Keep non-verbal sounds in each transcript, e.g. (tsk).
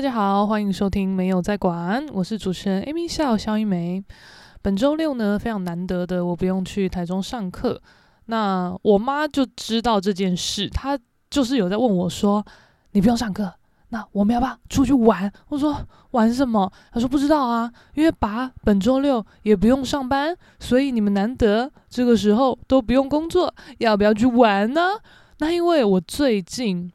大家好，欢迎收听没有在管，我是主持人 Amy 笑肖一梅。本周六呢，非常难得的，我不用去台中上课。那我妈就知道这件事，她就是有在问我说：“你不用上课，那我们要不要出去玩？”我说：“玩什么？”她说：“不知道啊，因为爸本周六也不用上班，所以你们难得这个时候都不用工作，要不要去玩呢？”那因为我最近。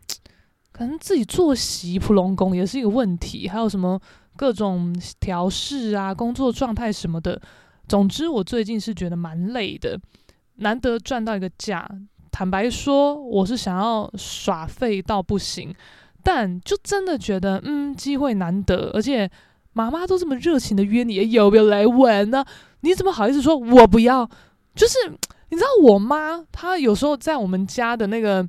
可能自己作息普龙宫也是一个问题，还有什么各种调试啊、工作状态什么的。总之，我最近是觉得蛮累的，难得赚到一个假。坦白说，我是想要耍废到不行，但就真的觉得，嗯，机会难得，而且妈妈都这么热情的约你，有没有来玩呢？你怎么好意思说我不要？就是你知道，我妈她有时候在我们家的那个。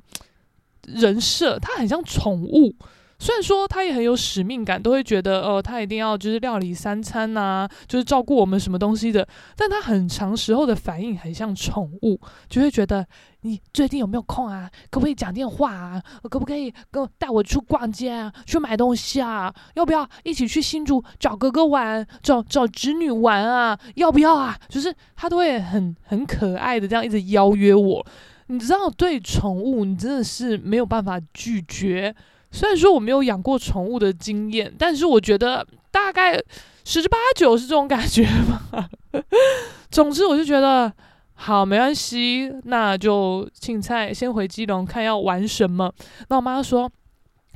人设，他很像宠物，虽然说他也很有使命感，都会觉得哦，他一定要就是料理三餐呐、啊，就是照顾我们什么东西的。但他很长时候的反应很像宠物，就会觉得你最近有没有空啊？可不可以讲电话啊？可不可以跟我带我去逛街啊？去买东西啊？要不要一起去新竹找哥哥玩，找找侄女玩啊？要不要啊？就是他都会很很可爱的这样一直邀约我。你知道，对宠物，你真的是没有办法拒绝。虽然说我没有养过宠物的经验，但是我觉得大概十之八九是这种感觉吧。(laughs) 总之，我就觉得好，没关系，那就青菜先回基隆看要玩什么。那我妈说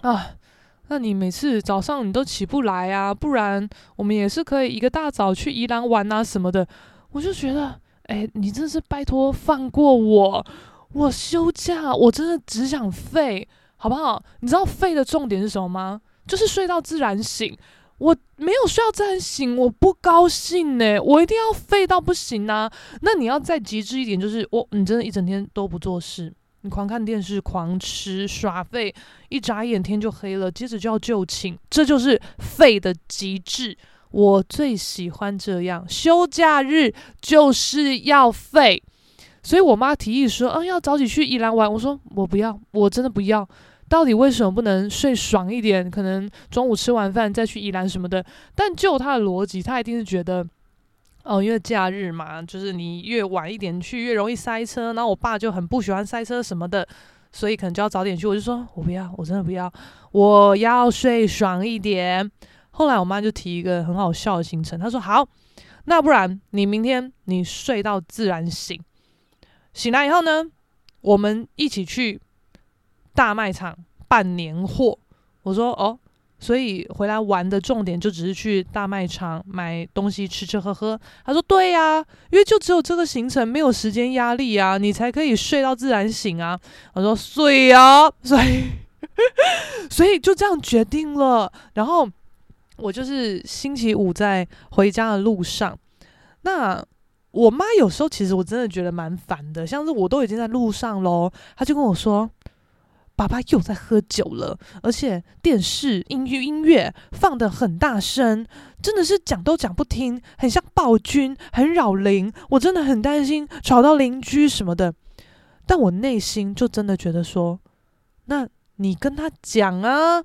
啊，那你每次早上你都起不来啊，不然我们也是可以一个大早去宜兰玩啊什么的。我就觉得，哎，你真是拜托放过我。我休假，我真的只想废，好不好？你知道废的重点是什么吗？就是睡到自然醒。我没有睡到自然醒，我不高兴呢。我一定要废到不行啊！那你要再极致一点，就是我，你真的一整天都不做事，你狂看电视、狂吃、耍废，一眨眼天就黑了，接着就要就寝，这就是废的极致。我最喜欢这样，休假日就是要废。所以我妈提议说：“嗯，要早起去宜兰玩。”我说：“我不要，我真的不要。到底为什么不能睡爽一点？可能中午吃完饭再去宜兰什么的。”但就她的逻辑，她一定是觉得，哦，因为假日嘛，就是你越晚一点去越容易塞车。然后我爸就很不喜欢塞车什么的，所以可能就要早点去。我就说：“我不要，我真的不要，我要睡爽一点。”后来我妈就提一个很好笑的行程，她说：“好，那不然你明天你睡到自然醒。”醒来以后呢，我们一起去大卖场办年货。我说哦，所以回来玩的重点就只是去大卖场买东西吃吃喝喝。他说对呀，因为就只有这个行程，没有时间压力啊，你才可以睡到自然醒啊。我说睡呀，所以 (laughs) 所以就这样决定了。然后我就是星期五在回家的路上，那。我妈有时候其实我真的觉得蛮烦的，像是我都已经在路上喽，她就跟我说：“爸爸又在喝酒了，而且电视音乐音乐放得很大声，真的是讲都讲不听，很像暴君，很扰邻。我真的很担心吵到邻居什么的。”但我内心就真的觉得说：“那你跟他讲啊，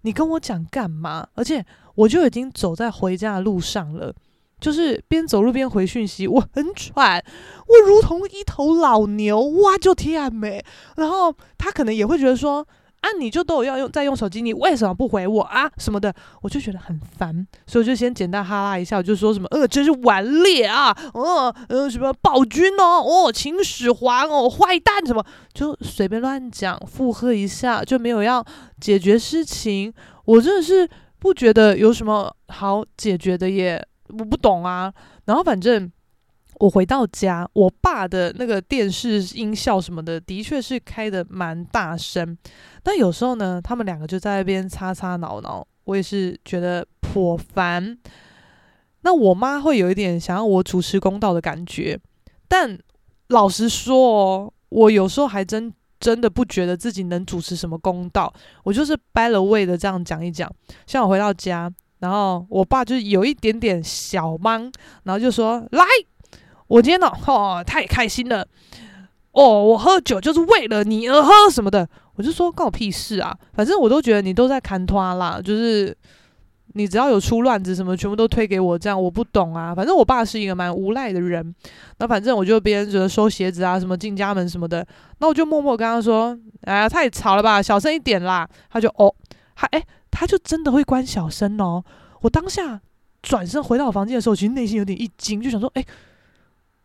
你跟我讲干嘛？”而且我就已经走在回家的路上了。就是边走路边回讯息，我很喘，我如同一头老牛，哇就天美。然后他可能也会觉得说，啊，你就都有要用在用手机，你为什么不回我啊什么的？我就觉得很烦，所以我就先简单哈拉一下，我就说什么，呃，真是顽劣啊，哦，呃，什么暴君哦，哦，秦始皇哦，坏蛋什么，就随便乱讲附和一下，就没有要解决事情。我真的是不觉得有什么好解决的耶。我不懂啊，然后反正我回到家，我爸的那个电视音效什么的，的确是开的蛮大声。但有时候呢，他们两个就在那边擦擦挠挠，我也是觉得颇烦。那我妈会有一点想要我主持公道的感觉，但老实说哦，我有时候还真真的不觉得自己能主持什么公道，我就是掰了位的这样讲一讲。像我回到家。然后我爸就有一点点小忙，然后就说：“来，我今天呢，哦，太开心了，哦，我喝酒就是为了你而喝什么的。”我就说关我屁事啊！反正我都觉得你都在牵拖啦，就是你只要有出乱子什么，全部都推给我，这样我不懂啊。反正我爸是一个蛮无赖的人，那反正我就别人觉得收鞋子啊，什么进家门什么的，那我就默默跟他说：“哎呀，太吵了吧，小声一点啦。”他就哦，他哎，他就真的会关小声哦。我当下转身回到我房间的时候，其实内心有点一惊，就想说：“哎，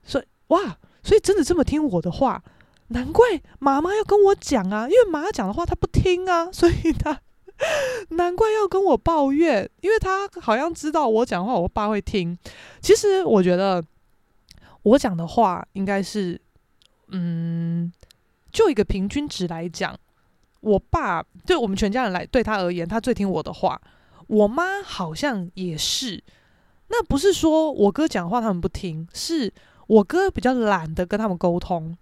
所以哇，所以真的这么听我的话。”难怪妈妈要跟我讲啊，因为妈妈讲的话她不听啊，(laughs) 所以她 (laughs) 难怪要跟我抱怨，因为她好像知道我讲话我爸会听。其实我觉得我讲的话应该是，嗯，就一个平均值来讲，我爸对我们全家人来对他而言，他最听我的话。我妈好像也是，那不是说我哥讲话他们不听，是我哥比较懒得跟他们沟通。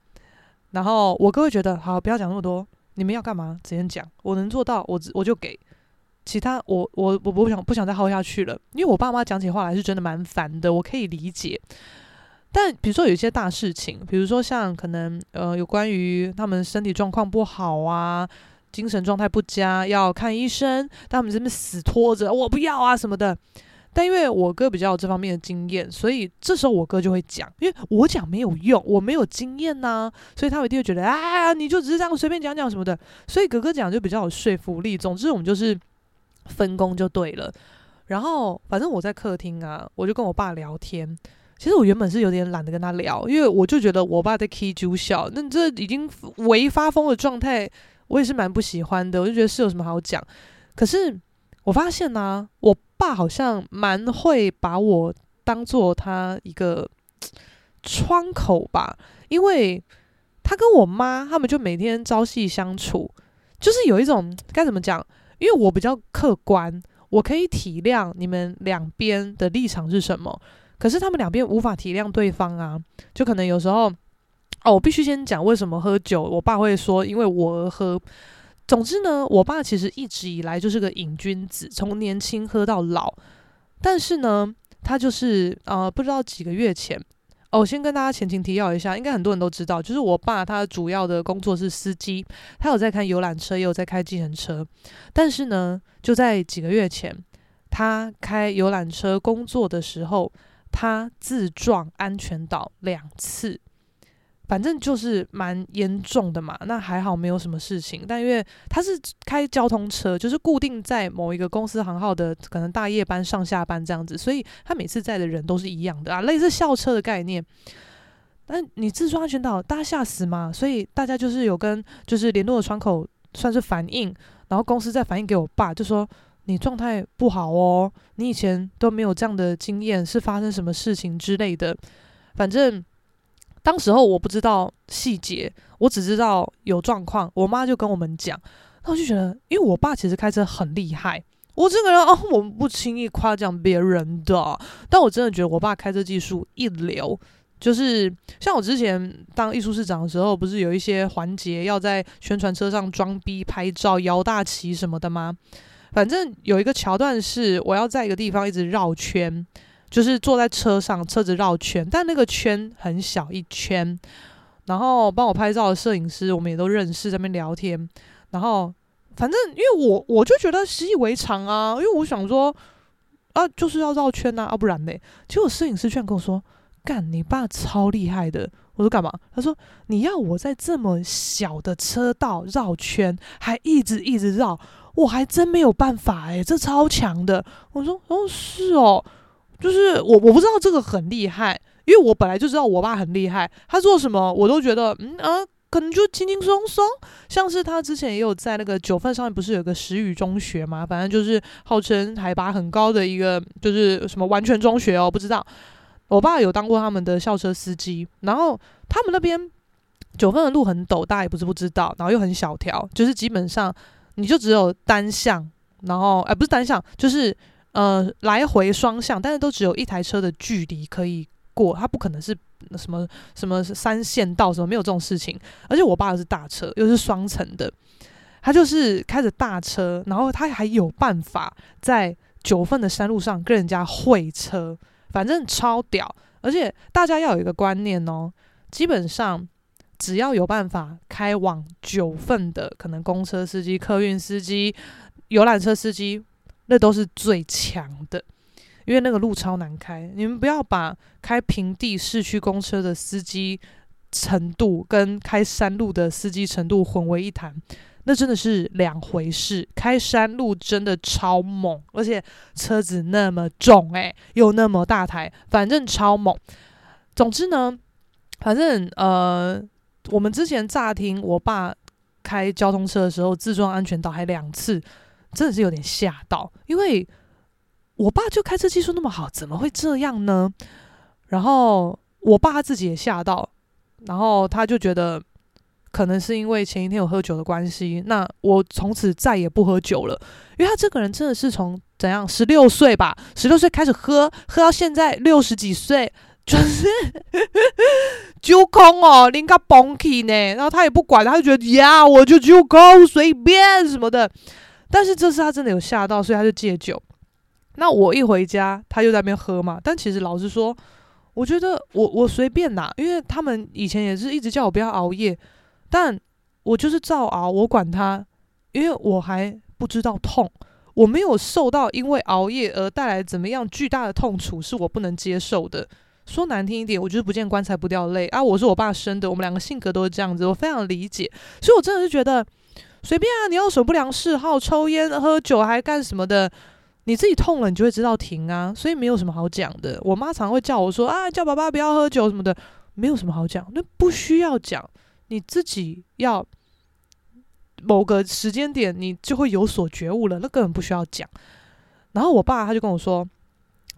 然后我哥会觉得，好，不要讲那么多，你们要干嘛？直接讲，我能做到，我我就给。其他我我我不想不想再耗下去了，因为我爸妈讲起话来是真的蛮烦的，我可以理解。但比如说有一些大事情，比如说像可能呃有关于他们身体状况不好啊，精神状态不佳，要看医生，但他们这边死拖着，我不要啊什么的。但因为我哥比较有这方面的经验，所以这时候我哥就会讲，因为我讲没有用，我没有经验呐、所以他一定会觉得，啊，你就只是这样随便讲讲什么的，所以哥哥讲就比较有说服力。总之我们就是分工就对了。然后反正我在客厅啊，我就跟我爸聊天。其实我原本是有点懒得跟他聊，因为我就觉得我爸在 key 猪笑，那这已经微发疯的状态，我也是蛮不喜欢的。我就觉得是有什么好讲，可是我发现呢、我。爸好像蛮会把我当做他一个窗口吧，因为他跟我妈他们就每天朝夕相处，就是有一种该怎么讲？因为我比较客观，我可以体谅你们两边的立场是什么，可是他们两边无法体谅对方啊，就可能有时候哦，我必须先讲为什么喝酒，我爸会说因为我而喝。总之呢，我爸其实一直以来就是个瘾君子，从年轻喝到老。但是呢，他就是呃，不知道几个月前，哦，先跟大家前情提要一下，应该很多人都知道，就是我爸他主要的工作是司机，他有在开游览车，也有在开计程车。但是呢，就在几个月前，他开游览车工作的时候，他自撞安全岛两次。反正就是蛮严重的嘛，那还好没有什么事情。但因为他是开交通车，就是固定在某一个公司行号的，可能大夜班上下班这样子，所以他每次载的人都是一样的啊，类似校车的概念。但你自撞安全岛，大家吓死嘛，所以大家就是有跟就是联络的窗口算是反映，然后公司再反映给我爸，就说你状态不好哦，你以前都没有这样的经验，是发生什么事情之类的，反正。当时候我不知道细节，我只知道有状况，我妈就跟我们讲，那我就觉得，因为我爸其实开车很厉害，我这个人哦，我不轻易夸奖别人的，但我真的觉得我爸开车技术一流，就是像我之前当艺术市长的时候，不是有一些环节要在宣传车上装逼拍照、摇大旗什么的吗？反正有一个桥段是我要在一个地方一直绕圈。就是坐在车上，车子绕圈，但那个圈很小一圈。然后帮我拍照的摄影师，我们也都认识，在那边聊天。然后反正因为我我就觉得习以为常啊，因为我想说啊，就是要绕圈呐，啊不然呢？结果摄影师居然跟我说：“干，你爸超厉害的。”我说：“干嘛？”他说：“你要我在这么小的车道绕圈，还一直一直绕，我还真没有办法诶，这超强的。”我说：“哦，是哦。”就是我我不知道这个很厉害，因为我本来就知道我爸很厉害，他做什么我都觉得嗯啊，可能就轻轻松松。像是他之前也有在那个九份上面不是有个石宇中学嘛，反正就是号称海拔很高的一个，就是什么完全中学哦，不知道。我爸有当过他们的校车司机，然后他们那边九份的路很陡，大家也不是不知道，然后又很小条，就是基本上你就只有单向，然后哎不是单向，就是。呃，来回双向，但是都只有一台车的距离可以过，它不可能是什么什么三线道，什么没有这种事情。而且我爸是大车，又是双层的，他就是开着大车，然后他还有办法在九份的山路上跟人家会车，反正超屌。而且大家要有一个观念哦，基本上只要有办法开往九份的，可能公车司机、客运司机、游览车司机，那都是最强的，因为那个路超难开。你们不要把开平地市区公车的司机程度跟开山路的司机程度混为一谈。那真的是两回事，开山路真的超猛，而且车子那么重，欸，诶，又那么大台，反正超猛。总之呢，反正呃，我们之前乍听我爸开交通车的时候自撞安全岛还两次，真的是有点吓到，因为我爸就开车技术那么好，怎么会这样呢？然后我爸他自己也吓到，然后他就觉得。可能是因为前一天有喝酒的关系，那我从此再也不喝酒了。因为他这个人真的是从怎样十六岁吧，十六岁开始喝，喝到现在六十几岁，就是 (laughs) 酒空哦，拎个崩起呢。然后他也不管，他就觉得呀，我就酒空随便什么的。但是这次他真的有吓到，所以他就戒酒。那我一回家，他又在那边喝嘛。但其实老实说，我觉得我我随便啦，因为他们以前也是一直叫我不要熬夜。但我就是照熬，我管他，因为我还不知道痛，我没有受到因为熬夜而带来怎么样巨大的痛楚，是我不能接受的。说难听一点，我就是不见棺材不掉泪啊！我是我爸生的，我们两个性格都是这样子，我非常理解。所以我真的是觉得随便啊，你有什么不良嗜好，抽烟、喝酒还干什么的，你自己痛了，你就会知道停啊。所以没有什么好讲的。我妈常常会叫我说啊，叫爸爸不要喝酒什么的，没有什么好讲，那不需要讲。你自己要某个时间点，你就会有所觉悟了，那根本不需要讲。然后我爸他就跟我说，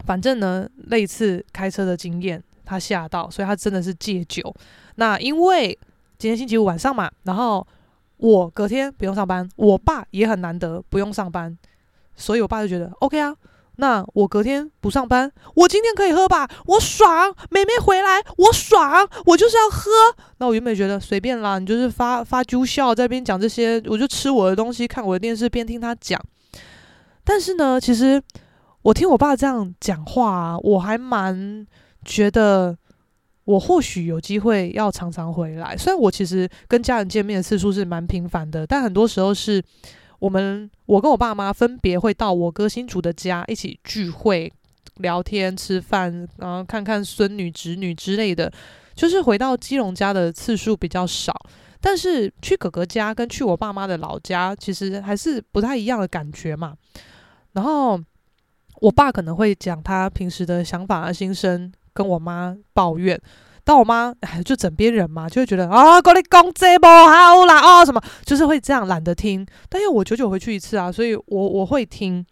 反正呢，那一次开车的经验，他吓到，所以他真的是戒酒。那因为今天星期五晚上嘛，然后我隔天不用上班，我爸也很难得不用上班，所以我爸就觉得 OK 啊。那我隔天不上班，我今天可以喝吧？我爽，妹妹回来，我爽，我就是要喝。那我原本觉得随便啦，你就是发发猪笑在边讲这些，我就吃我的东西，看我的电视，边听他讲。但是呢，其实我听我爸这样讲话，我还蛮觉得，我或许有机会要常常回来。虽然我其实跟家人见面的次数是蛮频繁的，但很多时候是。我们我跟我爸妈分别会到我哥新竹的家一起聚会、聊天、吃饭，然后看看孙女、侄女之类的。就是回到基隆家的次数比较少，但是去哥哥家跟去我爸妈的老家，其实还是不太一样的感觉嘛。然后我爸可能会讲他平时的想法啊心声，跟我妈抱怨。但我妈哎，就枕边人嘛，就会觉得啊，跟你讲这不好啦，哦，什么，就是会这样懒得听。但因为我久久回去一次啊，所以我我会听。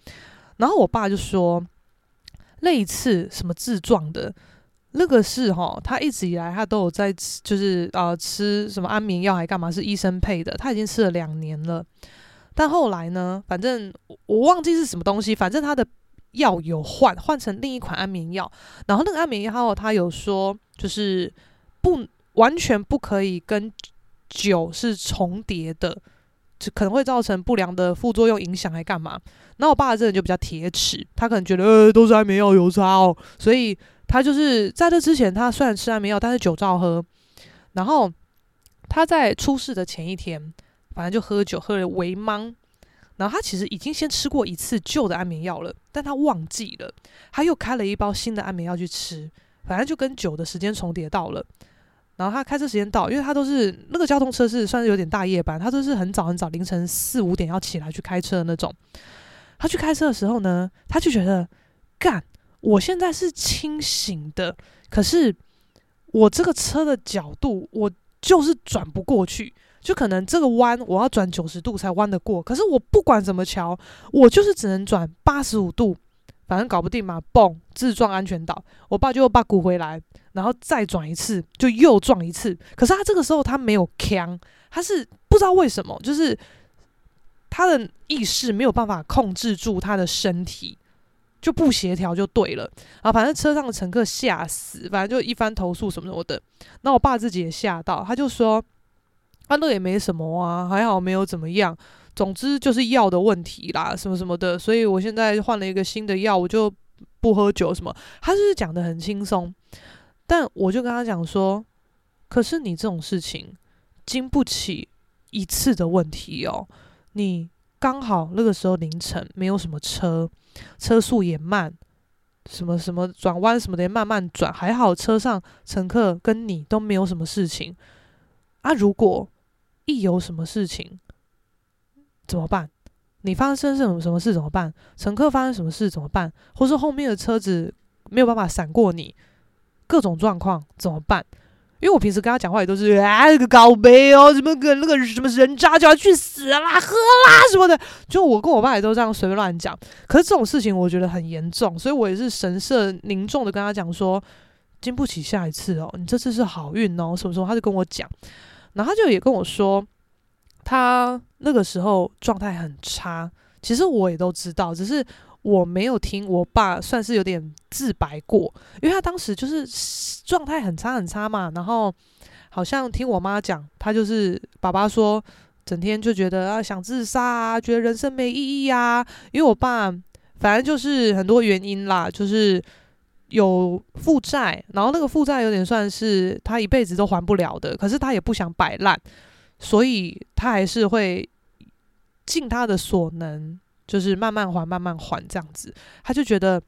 然后我爸就说，那一次什么自撞的，那个是哈，他一直以来他都有在吃，就是啊、呃、吃什么安眠药还干嘛，是医生配的，他已经吃了两年了。但后来呢，反正我忘记是什么东西，反正他的。药有换，换成另一款安眠药，然后那个安眠药他有说，就是不完全不可以跟酒是重叠的，就可能会造成不良的副作用影响，还干嘛？那我爸这人就比较铁齿，他可能觉得呃都是安眠药有差哦，所以他就是在这之前，他虽然吃安眠药，但是酒照喝。然后他在出事的前一天，反正就喝酒喝了微茫。然后他其实已经先吃过一次旧的安眠药了，但他忘记了，他又开了一包新的安眠药去吃，反正就跟酒的时间重叠到了。然后他开车时间到，因为他都是那个交通车是算是有点大夜班，他都是很早很早凌晨四五点要起来去开车的那种。他去开车的时候呢，他就觉得，干，我现在是清醒的，可是我这个车的角度，我就是转不过去。就可能这个弯我要转九十度才弯得过，可是我不管怎么调，我就是只能转八十五度，反正搞不定嘛，嘣，自撞安全岛，我爸就把鼓回来，然后再转一次，就又撞一次。可是他这个时候他没有锵，他是不知道为什么，就是他的意识没有办法控制住他的身体，就不协调就对了。啊，反正车上的乘客吓死，反正就一番投诉什么什么的。那我爸自己也吓到，他就说。他那也没什么啊，还好没有怎么样。总之就是药的问题啦，什么什么的。所以我现在换了一个新的药，我就不喝酒什么。他就是讲得很轻松，但我就跟他讲说，可是你这种事情，经不起一次的问题哦。你刚好那个时候凌晨没有什么车，车速也慢，什么什么转弯什么的也慢慢转，还好车上乘客跟你都没有什么事情。啊，如果一有什么事情怎么办？你发生什么什么事怎么办？乘客发生什么事怎么办？或是后面的车子没有办法闪过你，各种状况怎么办？因为我平时跟他讲话也都是啊，那个高杯哦，什么个那个什么人渣就要去死啦、喝啦什么的，就我跟我爸也都这样随便乱讲。可是这种事情我觉得很严重，所以我也是神色凝重的跟他讲说，经不起下一次哦，你这次是好运哦，什么时候他就跟我讲，然后他就也跟我说。他那个时候状态很差，其实我也都知道，只是我没有听我爸算是有点自白过，因为他当时就是状态很差很差嘛，然后好像听我妈讲，他就是爸爸说，整天就觉得啊想自杀啊，觉得人生没意义啊，因为我爸反正就是很多原因啦，就是有负债，然后那个负债有点算是他一辈子都还不了的，可是他也不想摆烂。所以他还是会尽他的所能，就是慢慢还，慢慢还这样子。他就觉得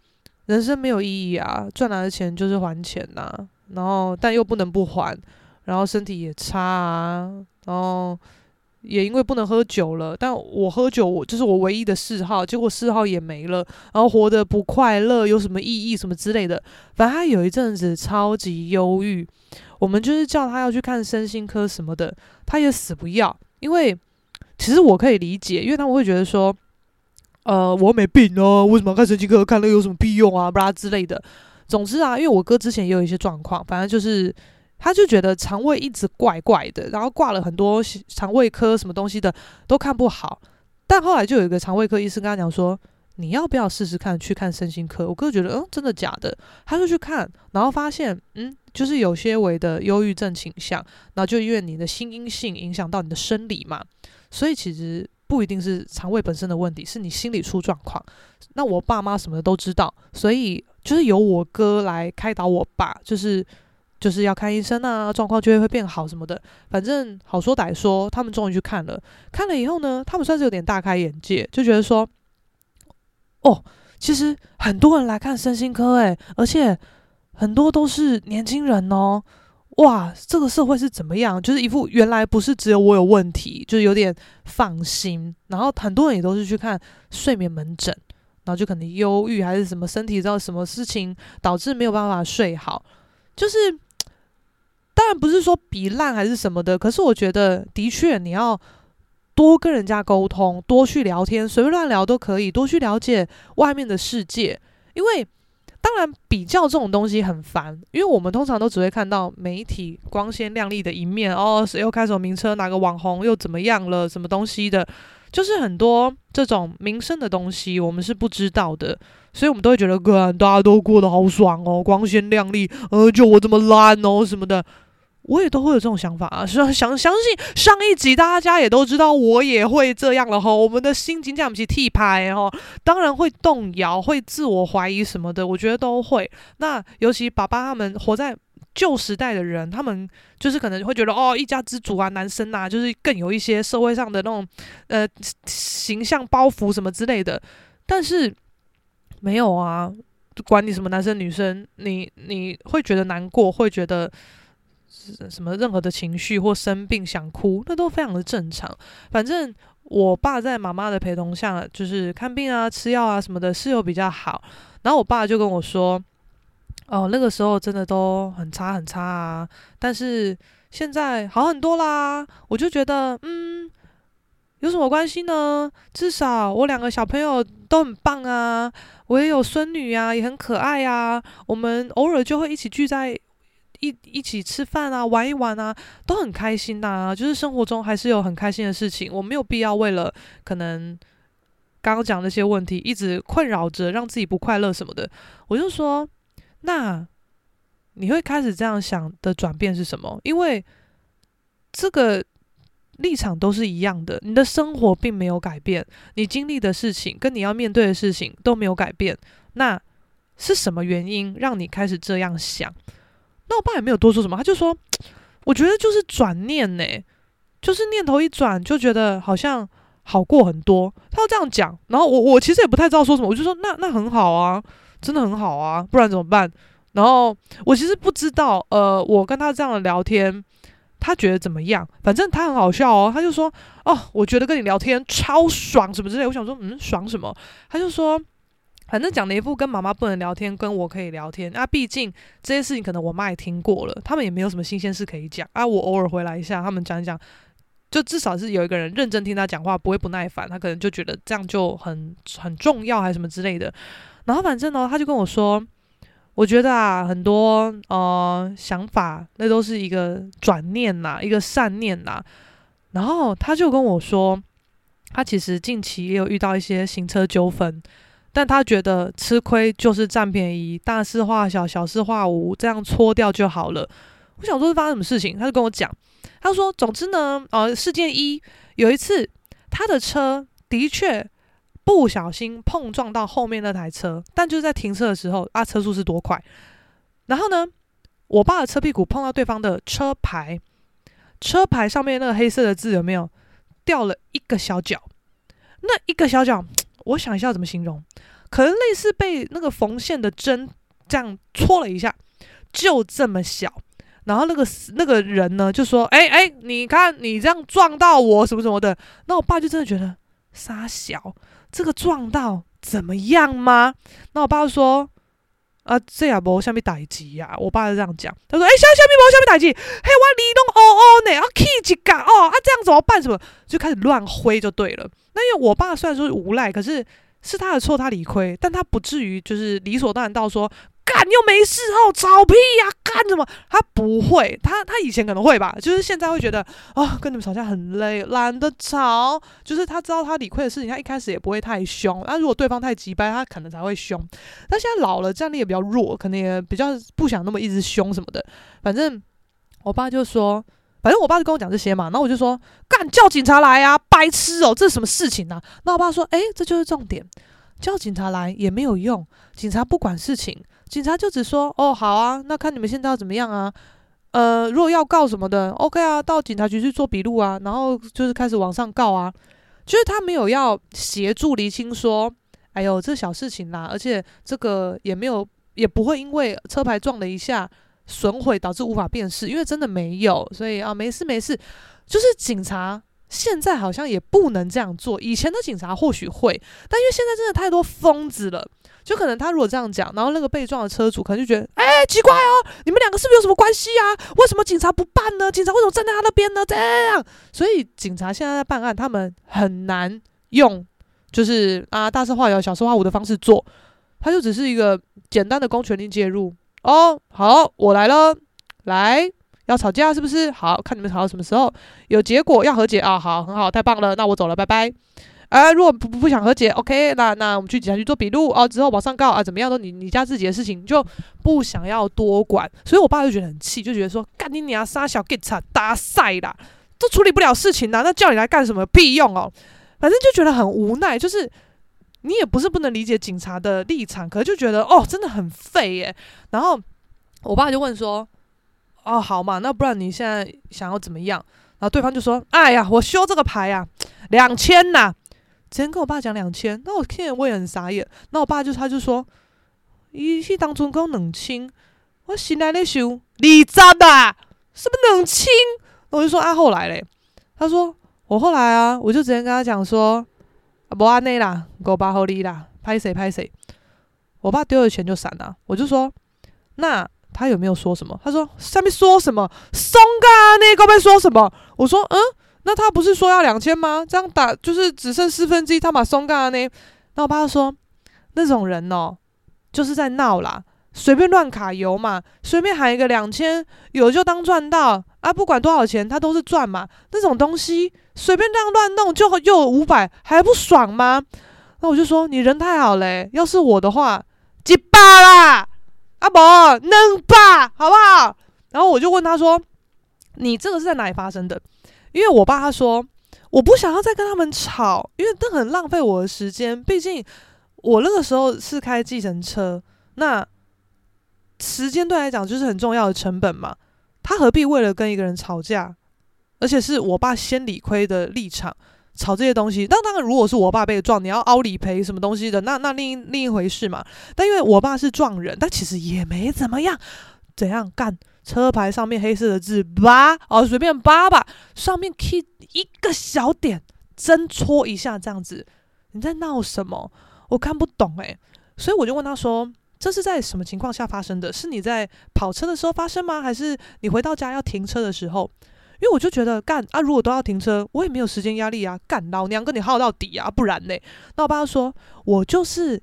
人生没有意义啊，赚来的钱就是还钱呐、然后但又不能不还，然后身体也差啊，然后也因为不能喝酒了。但我喝酒，我就是我唯一的嗜好，结果嗜好也没了，然后活得不快乐，有什么意义什么之类的。反正他有一阵子超级忧郁。我们就是叫他要去看身心科什么的，他也死不要。因为其实我可以理解，因为他们会觉得说，呃，我没病哦，为什么要看身心科？看那个有什么屁用啊？不啦之类的。总之啊，因为我哥之前也有一些状况，反正就是他就觉得肠胃一直怪怪的，然后挂了很多肠胃科什么东西的都看不好。但后来就有一个肠胃科医生跟他讲说，你要不要试试看去看身心科？我哥觉得，嗯，真的假的？他就去看，然后发现，嗯。就是有些微的忧郁症倾向，然后就因为你的心因性影响到你的生理嘛，所以其实不一定是肠胃本身的问题，是你心理出状况。那我爸妈什么的都知道，所以就是由我哥来开导我爸，就是就是要看医生啊，状况就会会变好什么的。反正好说歹说，他们终于去看了，看了以后呢，他们算是有点大开眼界，就觉得说，哦，其实很多人来看身心科，诶，而且。很多都是年轻人哦，哇，这个社会是怎么样？就是一副原来不是只有我有问题，就是有点放心。然后很多人也都是去看睡眠门诊，然后就可能忧郁还是什么身体知道什么事情导致没有办法睡好。就是当然不是说比烂还是什么的，可是我觉得的确你要多跟人家沟通，多去聊天，随便乱聊都可以，多去了解外面的世界，因为。当然，比较这种东西很烦，因为我们通常都只会看到媒体光鲜亮丽的一面哦，谁又开什么名车，哪个网红又怎么样了，什么东西的，就是很多这种民生的东西，我们是不知道的，所以我们都会觉得，哥，大家都过得好爽哦，光鲜亮丽，呃，就我这么烂哦，什么的。我也都会有这种想法啊，是相相信上一集大家也都知道，我也会这样了哈。我们的心情这样子替拍哈，当然会动摇，会自我怀疑什么的，我觉得都会。那尤其爸爸他们活在旧时代的人，他们就是可能会觉得哦，一家之主啊，男生啊，就是更有一些社会上的那种呃形象包袱什么之类的。但是没有啊，管你什么男生女生，你你会觉得难过，会觉得。什么任何的情绪或生病想哭，那都非常的正常。反正我爸在妈妈的陪同下，就是看病啊、吃药啊什么的，是有比较好。然后我爸就跟我说：“哦，那个时候真的都很差很差啊，但是现在好很多啦。”我就觉得，嗯，有什么关系呢？至少我两个小朋友都很棒啊，我也有孙女啊，也很可爱啊。我们偶尔就会一起聚在。一一起吃饭啊，玩一玩啊，都很开心呐、就是生活中还是有很开心的事情，我没有必要为了可能刚刚讲那些问题一直困扰着，让自己不快乐什么的。我就说，那你会开始这样想的转变是什么？因为这个立场都是一样的，你的生活并没有改变，你经历的事情跟你要面对的事情都没有改变。那是什么原因让你开始这样想？那我爸也没有多说什么，他就说：“我觉得就是转念呢，就是念头一转，就觉得好像好过很多。他要这样讲，然后我我其实也不太知道说什么，我就说那那很好啊，真的很好啊，不然怎么办？然后我其实不知道，呃，我跟他这样的聊天，他觉得怎么样？反正他很好笑哦，他就说哦，我觉得跟你聊天超爽什么之类。我想说，嗯，爽什么？他就说。反正讲了一副跟妈妈不能聊天，跟我可以聊天啊。毕竟这些事情可能我妈也听过了，他们也没有什么新鲜事可以讲啊。我偶尔回来一下，他们讲一讲，就至少是有一个人认真听他讲话，不会不耐烦。他可能就觉得这样就很很重要，还是什么之类的。然后反正呢，他就跟我说，我觉得啊，很多呃想法，那都是一个转念呐，一个善念呐。然后他就跟我说，他其实近期也有遇到一些行车纠纷。但他觉得吃亏就是占便宜，大事化小，小事化无，这样搓掉就好了。我想说是发生什么事情，他就跟我讲，他说，总之呢，呃，事件一，有一次他的车的确不小心碰撞到后面那台车，但就是在停车的时候，啊，车速是多快？然后呢，我爸的车屁股碰到对方的车牌，车牌上面那个黑色的字有没有掉了一个小角？那一个小角。我想一下怎么形容，可能类似被那个缝线的针这样戳了一下，就这么小。然后那个那个人呢就说：“哎哎，你看你这样撞到我什么什么的。”那我爸就真的觉得傻小，这个撞到怎么样吗？那我爸就说：“啊，这也无虾米代志啊。”我爸就这样讲，他说：“哎，虾虾米无虾米代志，嘿，我你都哦哦呢，啊气一噶哦，啊这样怎么办？什么就开始乱挥就对了。”那因为我爸虽然说是无赖，可是是他的错，他理亏，但他不至于就是理所当然到说干又没事哦，吵屁呀，干什么？他不会，他他以前可能会吧，就是现在会觉得啊、哦，跟你们吵架很累，懒得吵。就是他知道他理亏的事情，他一开始也不会太凶。那如果对方太急掰，他可能才会凶。但现在老了，战力也比较弱，可能也比较不想那么一直凶什么的。反正我爸就说。反正我爸就跟我讲这些嘛，然后我就说干叫警察来啊，白痴哦，这是什么事情啊？那我爸说，诶，这就是重点，叫警察来也没有用，警察不管事情，警察就只说哦好啊，那看你们现在要怎么样啊？呃，如果要告什么的，OK 啊，到警察局去做笔录啊，然后就是开始往上告啊，就是他没有要协助厘清说，哎呦这小事情啦，而且这个也没有也不会因为车牌撞了一下。损毁导致无法辨识，因为真的没有，所以啊，没事没事。就是警察现在好像也不能这样做，以前的警察或许会，但因为现在真的太多疯子了，就可能他如果这样讲，然后那个被撞的车主可能就觉得，哎、奇怪哦，你们两个是不是有什么关系啊？为什么警察不办呢？警察为什么站在他那边呢？这样，所以警察现在在办案，他们很难用就是啊大事化小、小事化无的方式做，他就只是一个简单的公权力介入。哦，好，我来了，来，要吵架是不是？好，看你们吵到什么时候，有结果要和解啊，好，很好，太棒了，那我走了，拜拜。啊，如果不不想和解，OK，那那我们去警察局做笔录啊，之后往上告啊，怎么样都你你家自己的事情，就不想要多管。所以我爸就觉得很气，就觉得说，干你娘杀小给惨打赛啦，都处理不了事情呐，那叫你来干什么？屁用哦，反正就觉得很无奈，就是。你也不是不能理解警察的立场，可是就觉得哦，真的很废耶。然后我爸就问说：“哦，好嘛，那不然你现在想要怎么样？”然后对方就说：“哎呀，我修这个牌呀，两千呐。”直接跟我爸讲两千，那我听我也很傻眼。那我爸就他就说：“伊去当中讲两千，我现在在修二十啊，什么两千？”我就说：“啊，后来嘞？”他说：“我后来啊，我就直接跟他讲说。”啊不安内啦，我爸好利啦，拍谁拍谁。我爸丢了钱就闪了，我就说，那他有没有说什么？他说上面说什么？松嘎那个被说什么？我说嗯，那他不是说要两千吗？这样打就是只剩四分之一，他把松嘎呢？那我爸就说，那种人哦，就是在闹啦，随便乱卡油嘛，随便喊一个两千，有就当赚到啊，不管多少钱，他都是赚嘛，那种东西。随便这样乱弄就又五百，还不爽吗？那我就说你人太好嘞，要是我的话，几百啦，阿伯能吧，好不好？然后我就问他说，你这个是在哪里发生的？因为我爸他说，我不想要再跟他们吵，因为这很浪费我的时间。毕竟我那个时候是开计程车，那时间对来讲就是很重要的成本嘛。他何必为了跟一个人吵架？而且是我爸先理亏的立场吵这些东西。但当然，如果是我爸被撞，你要凹理赔什么东西的，那那另另一回事嘛。但因为我爸是撞人，但其实也没怎么样，怎样干？车牌上面黑色的字八哦，随便八吧，上面 K 一个小点，针戳一下这样子，你在闹什么？我看不懂诶。所以我就问他说。这是在什么情况下发生的？是你在跑车的时候发生吗？还是你回到家要停车的时候？因为我就觉得干啊，如果都要停车，我也没有时间压力啊，干老娘跟你耗到底啊，不然呢？那我爸说，我就是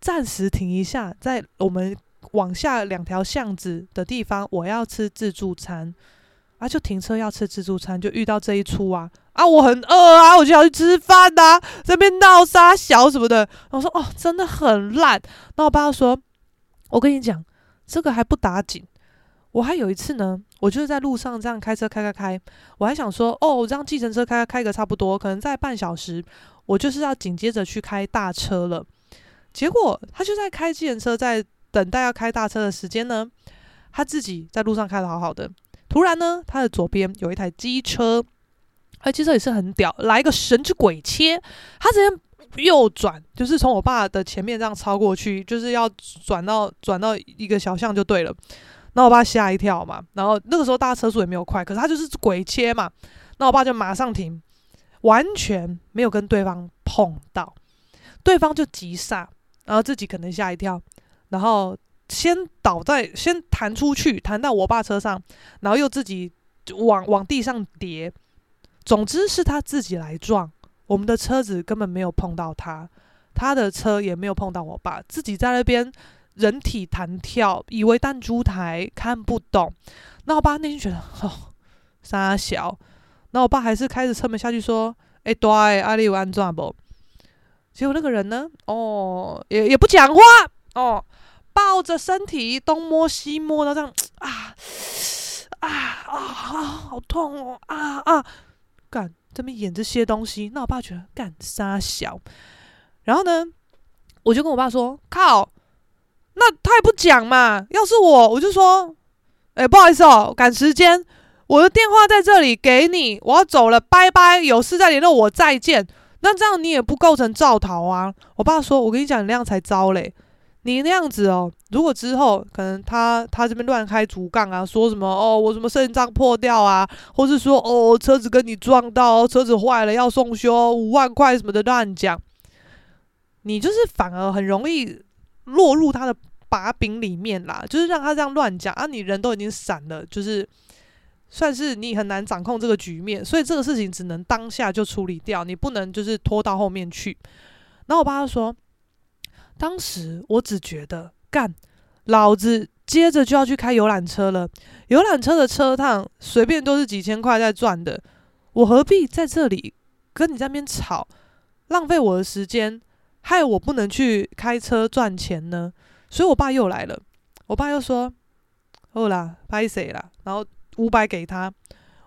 暂时停一下，在我们往下两条巷子的地方，我要吃自助餐啊，就停车要吃自助餐，就遇到这一出啊啊，我很饿啊，我就要去吃饭呐、这边闹沙小什么的。我说哦，真的很烂。那我爸说。我跟你讲，这个还不打紧。我还有一次呢，我就是在路上这样开车开开开，我还想说，哦，我这样计程车开开开个差不多，可能在半小时，我就是要紧接着去开大车了。结果他就在开计程车，在等待要开大车的时间呢，他自己在路上开得好好的，突然呢，他的左边有一台机车，哎，机车也是很屌，来一个神之鬼切，他直接。右转就是从我爸的前面这样超过去，就是要转到转到一个小巷就对了。那我爸吓一跳嘛，然后那个时候大家车速也没有快，可是他就是鬼切嘛。那我爸就马上停，完全没有跟对方碰到，对方就急刹，然后自己可能吓一跳，然后先倒在先弹出去，弹到我爸车上，然后又自己往往地上跌。总之是他自己来撞。我们的车子根本没有碰到他，他的车也没有碰到我爸，自己在那边人体弹跳，以为弹珠台看不懂。那我爸内心觉得哦，三小。那我爸还是开着车门下去说：“哎，对，阿里有安怎不？”结果那个人呢，哦，也也不讲话，哦，抱着身体东摸西摸的这样 (tsk) 啊啊啊，好痛哦，啊啊，干。这边演这些东西，那我爸觉得干杀小，然后呢，我就跟我爸说：“靠，那他也不讲嘛。要是我，我就说，哎，不好意思哦，赶时间，我的电话在这里给你，我要走了，拜拜，有事再联络我，再见。那这样你也不构成造逃啊。”我爸说：“我跟你讲，你那样才糟嘞。”你那样子哦，如果之后可能他他这边乱开竹杠啊，说什么哦，我什么肾脏破掉啊，或是说哦，车子跟你撞到，车子坏了要送修五万块什么的乱讲，你就是反而很容易落入他的把柄里面啦，就是让他这样乱讲啊，你人都已经散了，就是算是你很难掌控这个局面，所以这个事情只能当下就处理掉，你不能就是拖到后面去。然后我爸就说。当时我只觉得干，老子接着就要去开游览车了。游览车的车趟随便都是几千块在赚的，我何必在这里跟你在那边吵，浪费我的时间，害我不能去开车赚钱呢？所以我爸又来了，我爸又说：“好啦，拍谁啦？”然后五百给他，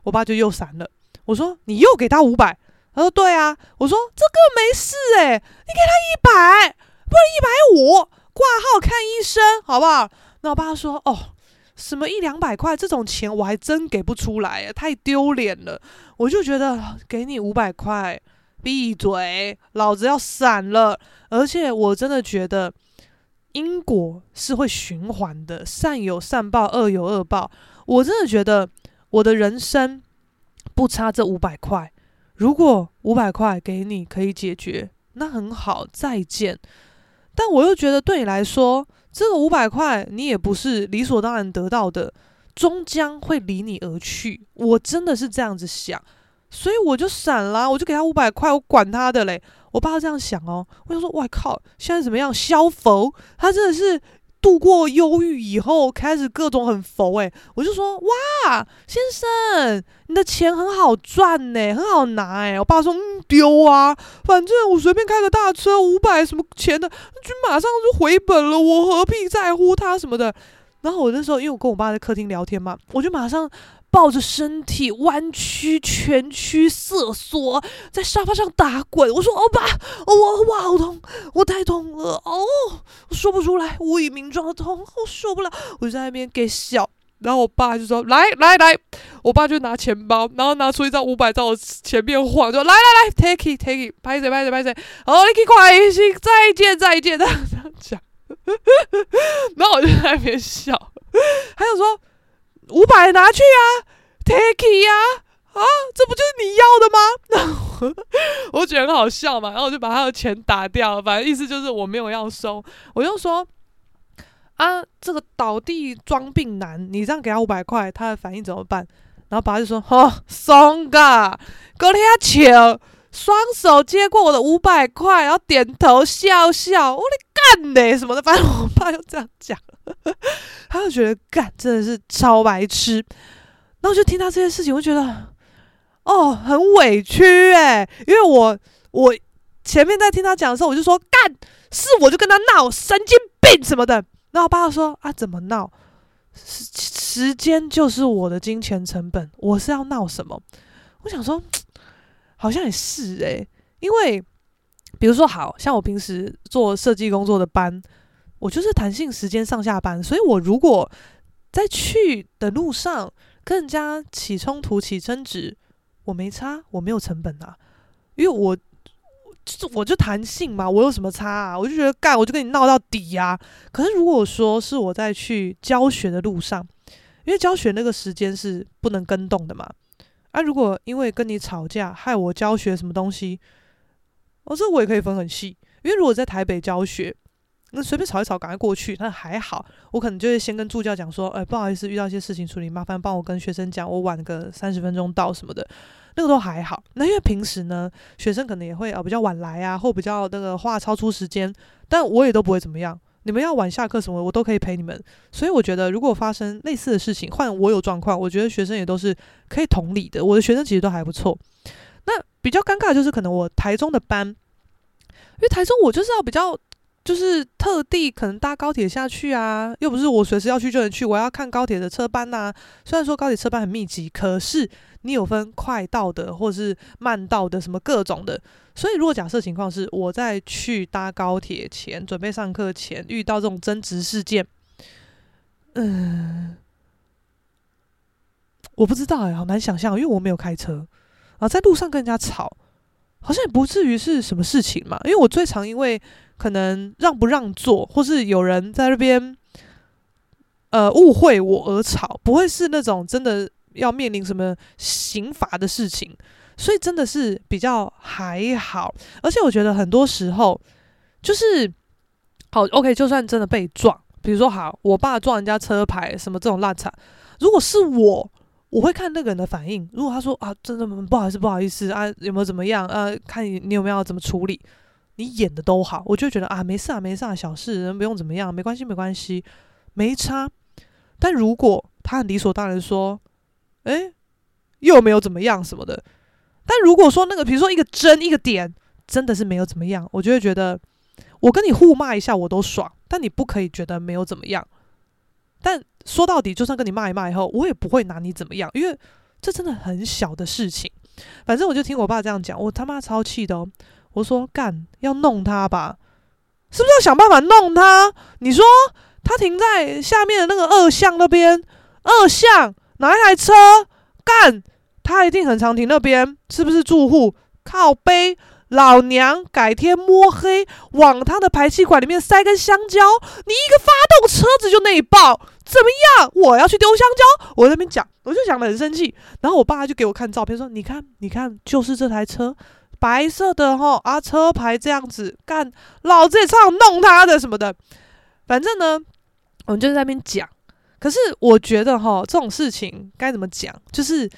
我爸就又闪了。我说：“你又给他五百？”他说：“对啊。”我说：“这个没事诶、你给他一百。”不然一百五挂号看医生，好不好？那我爸说：“哦，什么一两百块这种钱，我还真给不出来，太丢脸了。”我就觉得给你五百块，闭嘴，老子要闪了。而且我真的觉得因果是会循环的，善有善报，恶有恶报。我真的觉得我的人生不差这五百块。如果五百块给你可以解决，那很好，再见。但我又觉得，对你来说，这个五百块你也不是理所当然得到的，终将会离你而去。我真的是这样子想，所以我就闪了，我就给他五百块，我管他的嘞。我爸这样想哦，我就说，哇靠，现在怎么样？消佛，他真的是。度过忧郁以后，开始各种很佛诶，我就说哇，先生，你的钱很好赚呢，很好拿诶。我爸说嗯，丢啊，反正我随便开个大车五百什么钱的，就马上就回本了，我何必在乎他什么的？然后我那时候因为我跟我爸在客厅聊天嘛，我就马上。抱着身体弯曲，蜷曲瑟缩，在沙发上打滚。我说：“欧巴，我我好痛，我太痛了哦，我说不出来，无以名状的痛，我受不了。”我就在那边给笑。然后我爸就说：“来来来，我爸就拿钱包，然后拿出一张五百在我前面晃，就来来来，take it take it，拍谁拍谁拍谁，哦，你可以快些，再见再见，这样这样讲。(laughs) 然后我就在那边笑，还有说五百拿去啊，take it 呀，啊，这不就是你要的吗？(laughs) 然后我觉得很好笑嘛，然后我就把他的钱打掉，反正意思就是我没有要收，我就说。”啊，这个倒地装病男，你这样给他五百块，他的反应怎么办？然后爸就说：“ (laughs) 哦，松嘎，哥天巧，双手接过我的五百块，然后点头笑笑，我的干呢什么的，反正我爸就这样讲，(laughs) 他就觉得干真的是超白痴。然后就听到这件事情，我就觉得哦，很委屈诶，因为我我前面在听他讲的时候，我就说干是我就跟他闹神经病什么的。然后我爸说：“啊，怎么闹？时时间就是我的金钱成本，我是要闹什么？”我想说，好像也是诶、因为比如说，好像我平时做设计工作的班，我就是弹性时间上下班，所以我如果在去的路上跟人家起冲突、起争执，我没差，我没有成本啊，因为我。就我就弹性嘛，我有什么差啊？我就觉得干，我就跟你闹到底呀、啊。可是如果说是我在去教学的路上，因为教学那个时间是不能更动的嘛。啊，如果因为跟你吵架害我教学什么东西，我、哦、这我也可以分很细。因为如果在台北教学，那随便吵一吵赶快过去，那还好。我可能就会先跟助教讲说，哎，不好意思，遇到一些事情处理，麻烦帮我跟学生讲，我晚个三十分钟到什么的。那个都还好，那因为平时呢，学生可能也会啊比较晚来啊，或比较那个话超出时间，但我也都不会怎么样。你们要晚下课什么，我都可以陪你们。所以我觉得，如果发生类似的事情，换我有状况，我觉得学生也都是可以同理的。我的学生其实都还不错。那比较尴尬就是可能我台中的班，因为台中我就是要比较。就是特地可能搭高铁下去啊，又不是我随时要去就能去，我要看高铁的车班呐、啊。虽然说高铁车班很密集，可是你有分快到的或是慢到的，什么各种的。所以如果假设情况是我在去搭高铁前，准备上课前遇到这种争执事件，嗯，我不知道哎、好难想象，因为我没有开车啊，在路上跟人家吵，好像也不至于是什么事情嘛。因为我最常因为。可能让不让座，或是有人在那边，呃，误会我而吵，不会是那种真的要面临什么刑罚的事情，所以真的是比较还好。而且我觉得很多时候就是，好，OK，就算真的被撞，比如说好，我爸撞人家车牌什么这种烂惨，如果是我，我会看那个人的反应。如果他说啊，真的不好意思，不好意思啊，有没有怎么样？啊，看你你有没有怎么处理。你演的都好，我就觉得啊，没事啊，没事啊，小事，人不用怎么样，没关系，没关系，没差。但如果他很理所当然说，诶，又没有怎么样什么的。但如果说那个，比如说一个针一个点，真的是没有怎么样，我就会觉得，我跟你互骂一下我都爽，但你不可以觉得没有怎么样。但说到底，就算跟你骂一骂以后，我也不会拿你怎么样，因为这真的很小的事情。反正我就听我爸这样讲，我他妈超气的哦。我说干，要弄他吧，是不是要想办法弄他？你说他停在下面的那个二巷那边，二巷哪一台车干？他一定很常停那边，是不是住户？靠背，老娘改天摸黑往他的排气管里面塞根香蕉，你一个发动车子就内爆，怎么样？我要去丢香蕉，我在那边讲，我就讲得很生气。然后我爸就给我看照片，说你看，你看，就是这台车。白色的齁啊，车牌这样子干，老子也超弄他的什么的。反正呢，我们就在那边讲。可是我觉得哈，这种事情该怎么讲，就是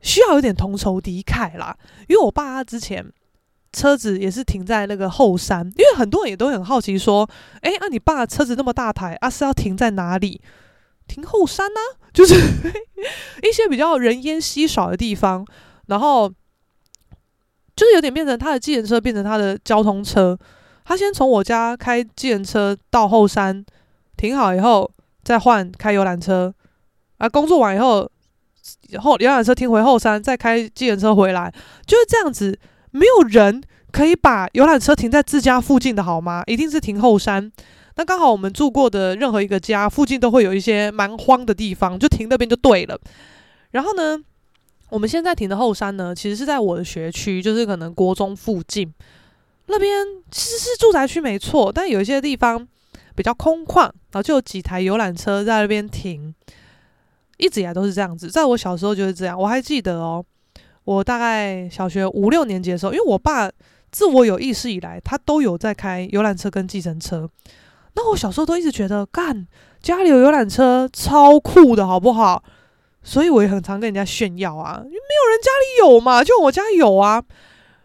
需要有点同仇敌忾啦。因为我爸他之前车子也是停在那个后山，因为很多人也都很好奇说，诶，那你爸车子那么大台啊，是要停在哪里？停后山呢？就是 (laughs) 一些比较人烟稀少的地方，然后。就是有点变成他的计程车变成他的交通车，他先从我家开计程车到后山停好以后，再换开游览车，啊，工作完以后后游览车停回后山，再开计程车回来，就是这样子。没有人可以把游览车停在自家附近的好吗？一定是停后山。那刚好我们住过的任何一个家附近都会有一些蛮荒的地方，就停那边就对了。然后呢，我们现在停的后山呢，其实是在我的学区，就是可能国中附近那边，其实是住宅区没错，但有一些地方比较空旷，然后就有几台游览车在那边停。一直以来都是这样子，在我小时候就是这样。我还记得哦，我大概小学五六年级的时候，因为我爸自我有意识以来，他都有在开游览车跟计程车。那我小时候都一直觉得，干家里有游览车超酷的，好不好？所以我也很常跟人家炫耀啊，没有人家里有嘛，就我家有啊。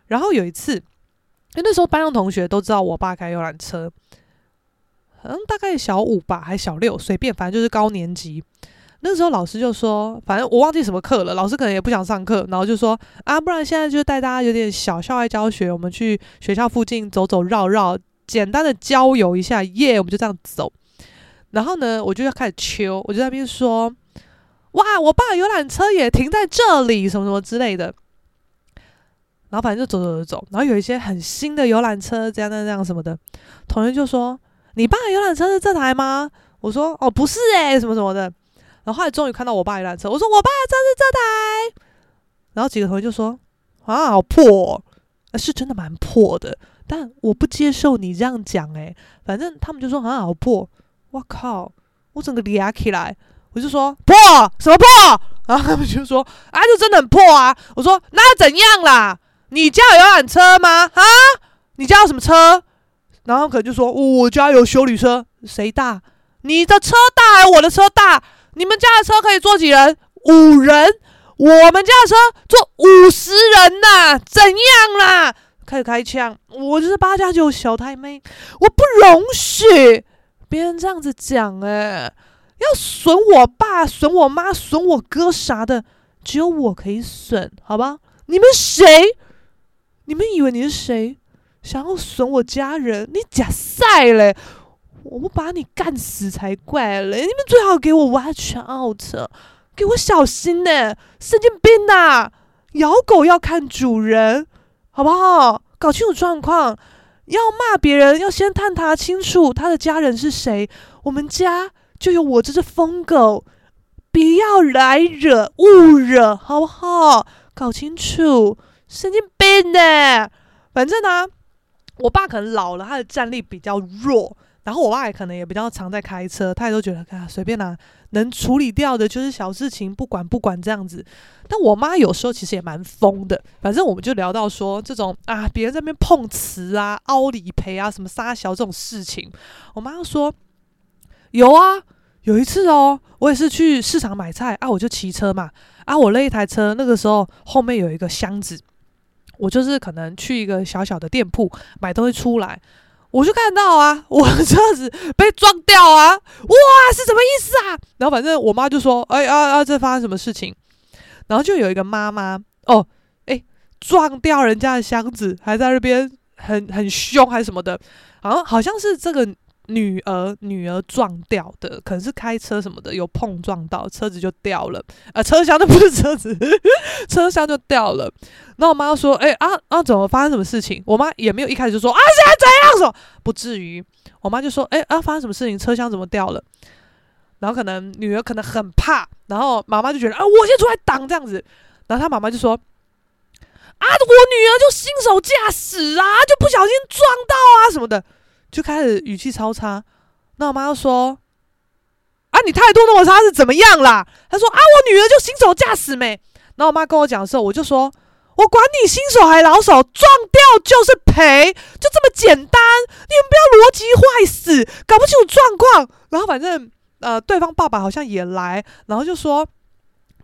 然后有一次，因为那时候班上同学都知道我爸开游览车，好像大概小五吧，还小六，随便，反正就是高年级。那时候老师就说，反正我忘记什么课了，老师可能也不想上课，然后就说啊，不然现在就带大家有点小校外教学，我们去学校附近走走绕绕，简单的郊游一下，耶，我们就这样走。然后呢，我就要开始秋，我就在那边说，哇，我爸游览车也停在这里，什么什么之类的。然后反正就走走走走，然后有一些很新的游览车，这样那样什么的，同学就说，你爸游览车是这台吗？我说，哦，不是诶，什么什么的。然后后来终于看到我爸一辆车，我说我爸的车是这台，然后几个同学就说啊，好破，是真的蛮破的，但我不接受你这样讲诶，反正他们就说啊，好破，我靠，我整个嗲起来，我就说破什么破？(laughs) 然后他们就说啊，就真的很破啊，我说那怎样啦？你家有游览车吗？啊，你家有什么车？然后可能就说，哦，我家有修理车，谁大？你的车大还是我的车大？你们家的车可以坐几人？五人。我们家的车坐五十人呐，怎样啦？开始开枪。我就是八加九小太妹，我不容许别人这样子讲。哎，要损我爸、损我妈、损我哥啥的，只有我可以损，好吧？你们谁？你们以为你是谁？想要损我家人？你假赛嘞！我不把你干死才怪嘞！你们最好给我 watch out，给我小心呢！神经病呐！咬狗要看主人，好不好？搞清楚状况。要骂别人，要先探查清楚他的家人是谁。我们家就有我这只疯狗，不要来惹勿惹，好不好？搞清楚，神经病呢！反正呢、我爸可能老了，他的战力比较弱。然后我爸也可能也比较常在开车，他也都觉得啊随便啦，能处理掉的就是小事情，不管不管这样子。但我妈有时候其实也蛮疯的，反正我们就聊到说这种啊，别人在那边碰瓷啊、凹理赔啊、什么撒小这种事情，我妈就说有啊，有一次哦，我也是去市场买菜啊，我就骑车嘛啊，我那一台车那个时候后面有一个箱子，我就是可能去一个小小的店铺买东西出来。我就看到啊，(laughs) 我的车子被撞掉啊！哇，是什么意思啊？然后反正我妈就说：“哎啊啊，这发生什么事情？”然后就有一个妈妈哦，哎，撞掉人家的箱子，还在那边很很凶还是什么的，好像好像是这个。女儿女儿撞掉的，可能是开车什么的有碰撞到，车子就掉了。呃，车厢那不是车子，(laughs) 车厢就掉了。然后我妈说：“哎、啊啊，怎么发生什么事情？”我妈也没有一开始就说：“啊，现在怎样？”说不至于。我妈就说：“哎、啊，发生什么事情？车厢怎么掉了？”然后可能女儿可能很怕，然后妈妈就觉得：“啊，我先出来挡这样子。”然后她妈妈就说：“啊，我女儿就新手驾驶啊，就不小心撞到啊什么的。”就开始语气超差，那我妈就说：“啊，你态度那么差是怎么样啦？”她说：“啊，我女儿就新手驾驶没。”然后我妈跟我讲的时候，我就说：“我管你新手还老手，撞掉就是赔，就这么简单。你们不要逻辑坏死，搞不清楚状况。”然后反正呃，对方爸爸好像也来，然后就说。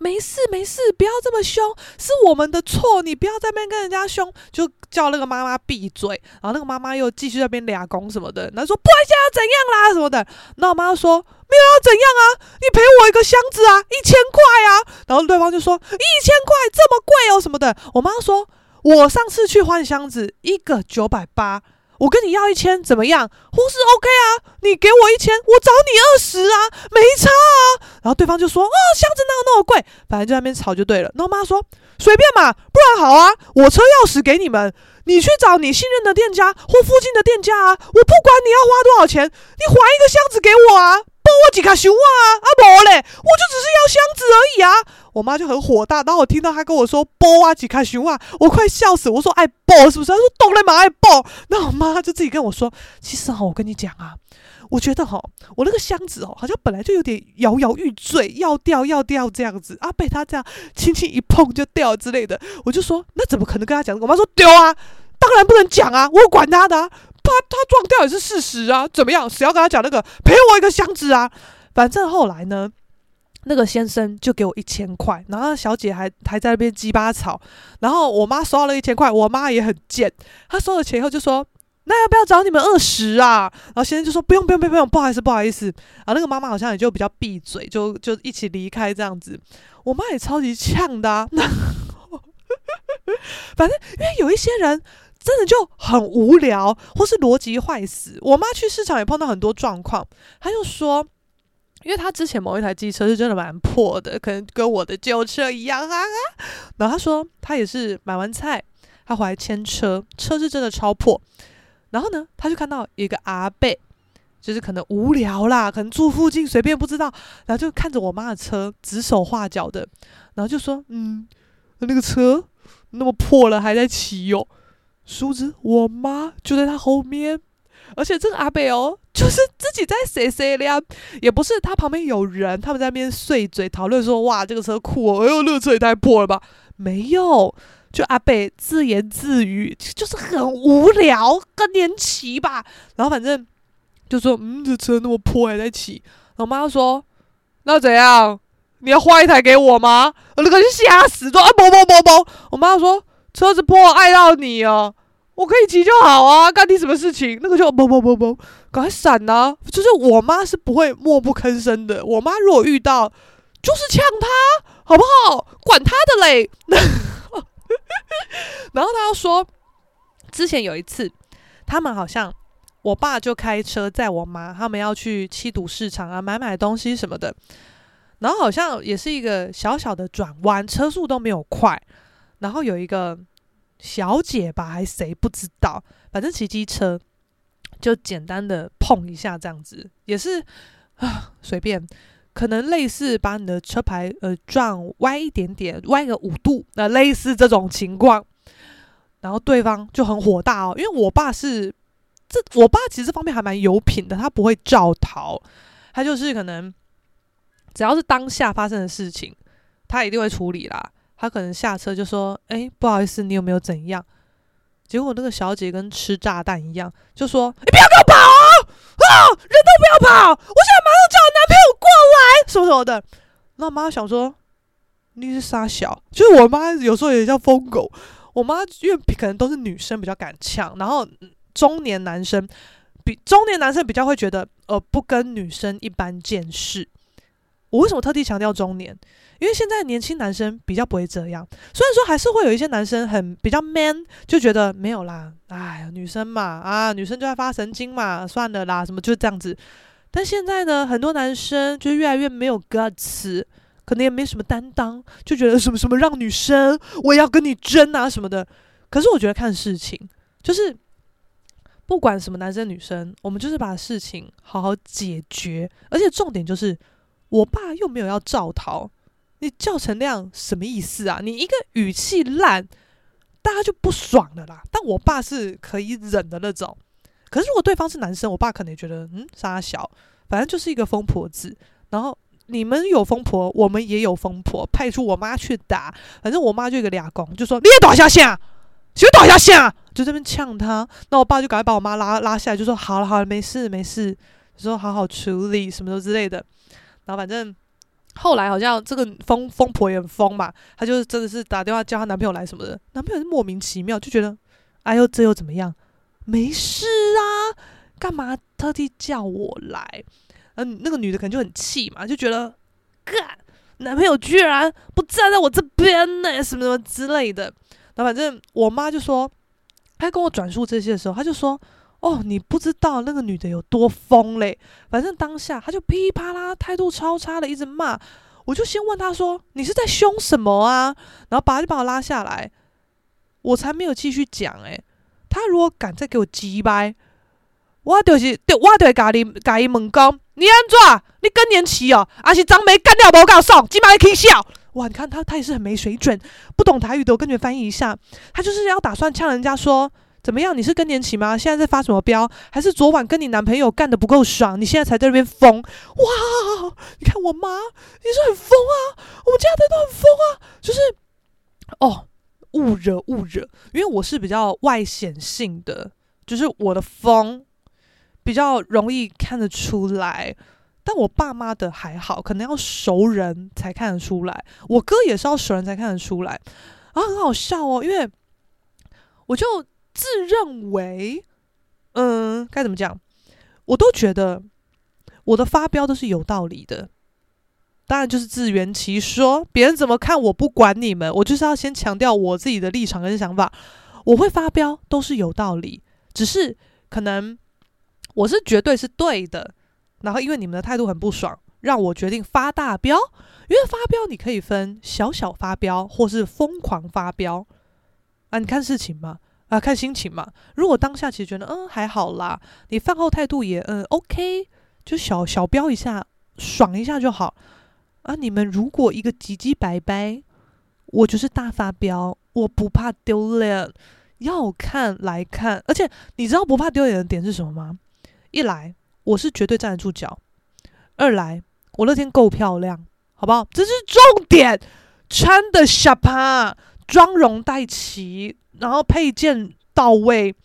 没事没事，不要这么凶，是我们的错，你不要在那边跟人家凶，就叫那个妈妈闭嘴。然后那个妈妈又继续在那边俩工什么的，然后说不然现在要怎样啦什么的。那我妈说没有要怎样啊，你赔我一个箱子啊，一千块啊。然后对方就说一千块这么贵哦什么的。我妈说我上次去换箱子一个九百八，我跟你要一千怎么样？护士 OK 啊，你给我一千，我找你二十啊，没差啊。然后对方就说：“哦，箱子哪有那么贵？”反正就在那边吵就对了。然后妈说：“随便嘛，不然好啊，我车钥匙给你们，你去找你信任的店家或附近的店家啊，我不管你要花多少钱，你还一个箱子给我啊。”我几卡熊啊，啊不嘞，我就只是要箱子而已啊！我妈就很火大，然后我听到她跟我说“波啊几卡熊啊”，我快笑死！我说“爱爆是不是？”她说“懂了嘛，爱波”。那我妈就自己跟我说：“其实哈，我跟你讲啊，我觉得哈，我那个箱子哦，好像本来就有点摇摇欲坠，要掉要掉这样子啊，被她这样轻轻一碰就掉之类的。”我就说：“那怎么可能跟她讲？”我妈说：“丢啊，当然不能讲啊，我管她的啊。”他他撞掉也是事实啊，怎么样？谁要跟他讲那个赔我一个箱子啊？反正后来呢，那个先生就给我一千块，然后小姐还还在那边鸡巴吵，然后我妈收了一千块，我妈也很贱，她收了钱以后就说：“那要不要找你们二十啊？”然后先生就说：“不用不用不用不用，不好意思不好意思。”啊，那个妈妈好像也就比较闭嘴，就就一起离开这样子。我妈也超级呛的啊，反正因为有一些人。真的就很无聊，或是逻辑坏死。我妈去市场也碰到很多状况，她就说，因为他之前某一台机车是真的蛮破的，可能跟我的旧车一样啊。然后他说，他也是买完菜，他回来牵车，车是真的超破。然后呢，他就看到一个阿伯，就是可能无聊啦，可能住附近随便不知道，然后就看着我妈的车指手画脚的，然后就说，嗯，那个车那么破了还在骑哟。殊不知，我妈就在他后面，而且这个阿伯哦，就是自己在碎碎念，也不是他旁边有人，他们在那边碎嘴讨论说：“哇，这个车酷哦，哎呦，那个车也太破了吧？”没有，就阿贝自言自语，就是很无聊，更年期吧。然后反正就说：“嗯，这车那么破还在骑。”我妈就说：“那怎样？你要换一台给我吗？”我那个就吓死，说：“啊，不不不不！”我妈就说。车子破，碍到你哦，我可以骑就好啊，干你什么事情？那个就不不不不，赶快闪呐、就是我妈是不会默不吭声的，我妈如果遇到，就是呛他，好不好？管他的嘞。(laughs) 然后他又说，之前有一次，他们好像我爸就开车载我妈，他们要去七堵市场啊，买买东西什么的。然后好像也是一个小小的转弯，车速都没有快。然后有一个小姐吧，还是谁不知道，反正骑机车就简单的碰一下，这样子也是啊，随便，可能类似把你的车牌呃撞歪一点点，歪个五度，那、类似这种情况，然后对方就很火大哦，因为我爸是这，我爸其实这方面还蛮有品的，他不会照逃，他就是可能只要是当下发生的事情，他一定会处理啦。他可能下车就说：“哎、不好意思，你有没有怎样？”结果那个小姐跟吃炸弹一样，就说：“你不要给我跑啊！啊，人都不要跑！我现在马上叫我男朋友过来，什么什么的。”那我妈想说：“你是傻小。”就是我妈有时候也叫疯狗。我妈因为可能都是女生比较敢呛，然后中年男生比中年男生比较会觉得呃不跟女生一般见识。我为什么特地强调中年？因为现在年轻男生比较不会这样。虽然说还是会有一些男生很比较 man，就觉得没有啦，哎呀，女生嘛，啊，女生就爱发神经嘛，算了啦，什么就这样子。但现在呢，很多男生就越来越没有 guts，可能也没什么担当，就觉得什么什么让女生我也要跟你争啊什么的。可是我觉得看事情，就是不管什么男生女生，我们就是把事情好好解决，而且重点就是。我爸又没有要照逃，你叫成那样什么意思啊？你一个语气烂，大家就不爽了啦。但我爸是可以忍的那种。可是如果对方是男生，我爸可能也觉得嗯，杀小，反正就是一个疯婆子。然后你们有疯婆，我们也有疯婆，派出我妈去打。反正我妈就一个俩公，就说你也倒下线，谁倒下线？就这边呛他。那我爸就赶快把我妈拉拉下来，就说好了好了，没事没事，说好好处理什么之类的。然后反正后来好像这个疯疯婆也很疯嘛，她就是真的是打电话叫她男朋友来什么的，男朋友是莫名其妙就觉得，哎呦这又怎么样？没事啊，干嘛特地叫我来？嗯，那个女的可能就很气嘛，就觉得，干，男朋友居然不站在我这边呢，什么什么之类的。然后反正我妈就说，她跟我转述这些的时候，她就说。哦，你不知道那个女的有多疯嘞！反正当下他就噼啪啦，态度超差的，一直骂。我就先问他说：“你是在凶什么啊？”然后把就把我拉下来，我才没有继续讲。诶，他如果敢再给我鸡掰，我就是对，我就会甲你甲伊问讲，你安怎？你更年期哦？还是张梅干掉无告诉？鸡巴可笑？哇！你看他，他也是很没水准，不懂台语的，我跟你们翻译一下，他就是要打算呛人家说。怎么样？你是更年期吗？现在在发什么飙？还是昨晚跟你男朋友干得不够爽？你现在才在那边疯？哇！你看我妈，你是很疯啊！我们家的都很疯啊！就是哦，勿惹勿惹，因为我是比较外显性的，就是我的疯比较容易看得出来。但我爸妈的还好，可能要熟人才看得出来。我哥也是要熟人才看得出来啊，很好笑哦，因为我就。自认为，嗯，该怎么讲？我都觉得我的发飙都是有道理的。当然就是自圆其说，别人怎么看我不管你们，我就是要先强调我自己的立场跟想法。我会发飙都是有道理，只是可能我是绝对是对的。然后因为你们的态度很不爽，让我决定发大飙。因为发飙你可以分小小发飙或是疯狂发飙啊，你看事情嘛。啊，看心情嘛。如果当下其实觉得嗯还好啦，你饭后态度也嗯 OK，就小小飙一下，爽一下就好。啊，你们如果一个唧唧白白，我就是大发飙，我不怕丢脸，要看来看。而且你知道不怕丢脸的点是什么吗？一来我是绝对站得住脚，二来我那天够漂亮，好不好？这是重点，穿的下趴，妆容带齐。然后配件到位，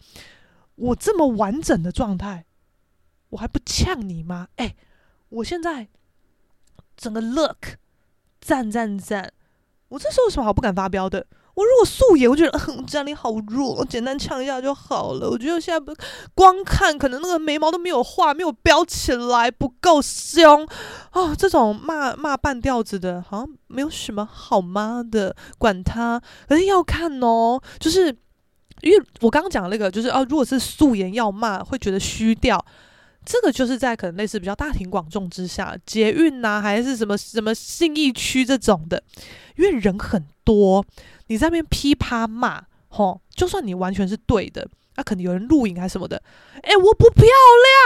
我这么完整的状态，我还不呛你吗？哎，我现在整个 look 赞赞赞！我这时候有什么好不敢发飙的？我如果素颜，我觉得嗯，家里好弱，简单唱一下就好了。我觉得现在不光看，可能那个眉毛都没有画，没有标起来，不够凶哦。这种骂骂半吊子的，好像没有什么好骂的，管他。可是要看哦，就是因为我刚刚讲那个，就是哦，如果是素颜要骂，会觉得虚掉。这个就是在可能类似比较大庭广众之下，捷运呐、啊，还是什么什么信义区这种的，因为人很多。你在那边噼啪骂，吼，就算你完全是对的，那、啊、可能有人录影还是什么的，哎，我不漂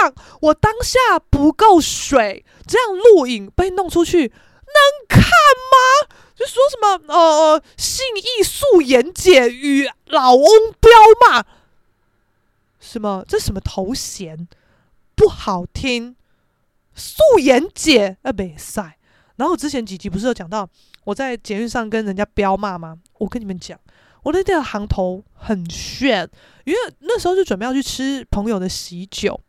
亮，我当下不够水，这样录影被弄出去能看吗？就说什么呃，信义素颜姐与老翁飙骂，什么这什么头衔不好听，素颜姐啊，没赛。然后之前几集不是有讲到我在捷运上跟人家飙骂吗？我跟你们讲，我那天的行头很炫，因为那时候就准备要去吃朋友的喜酒，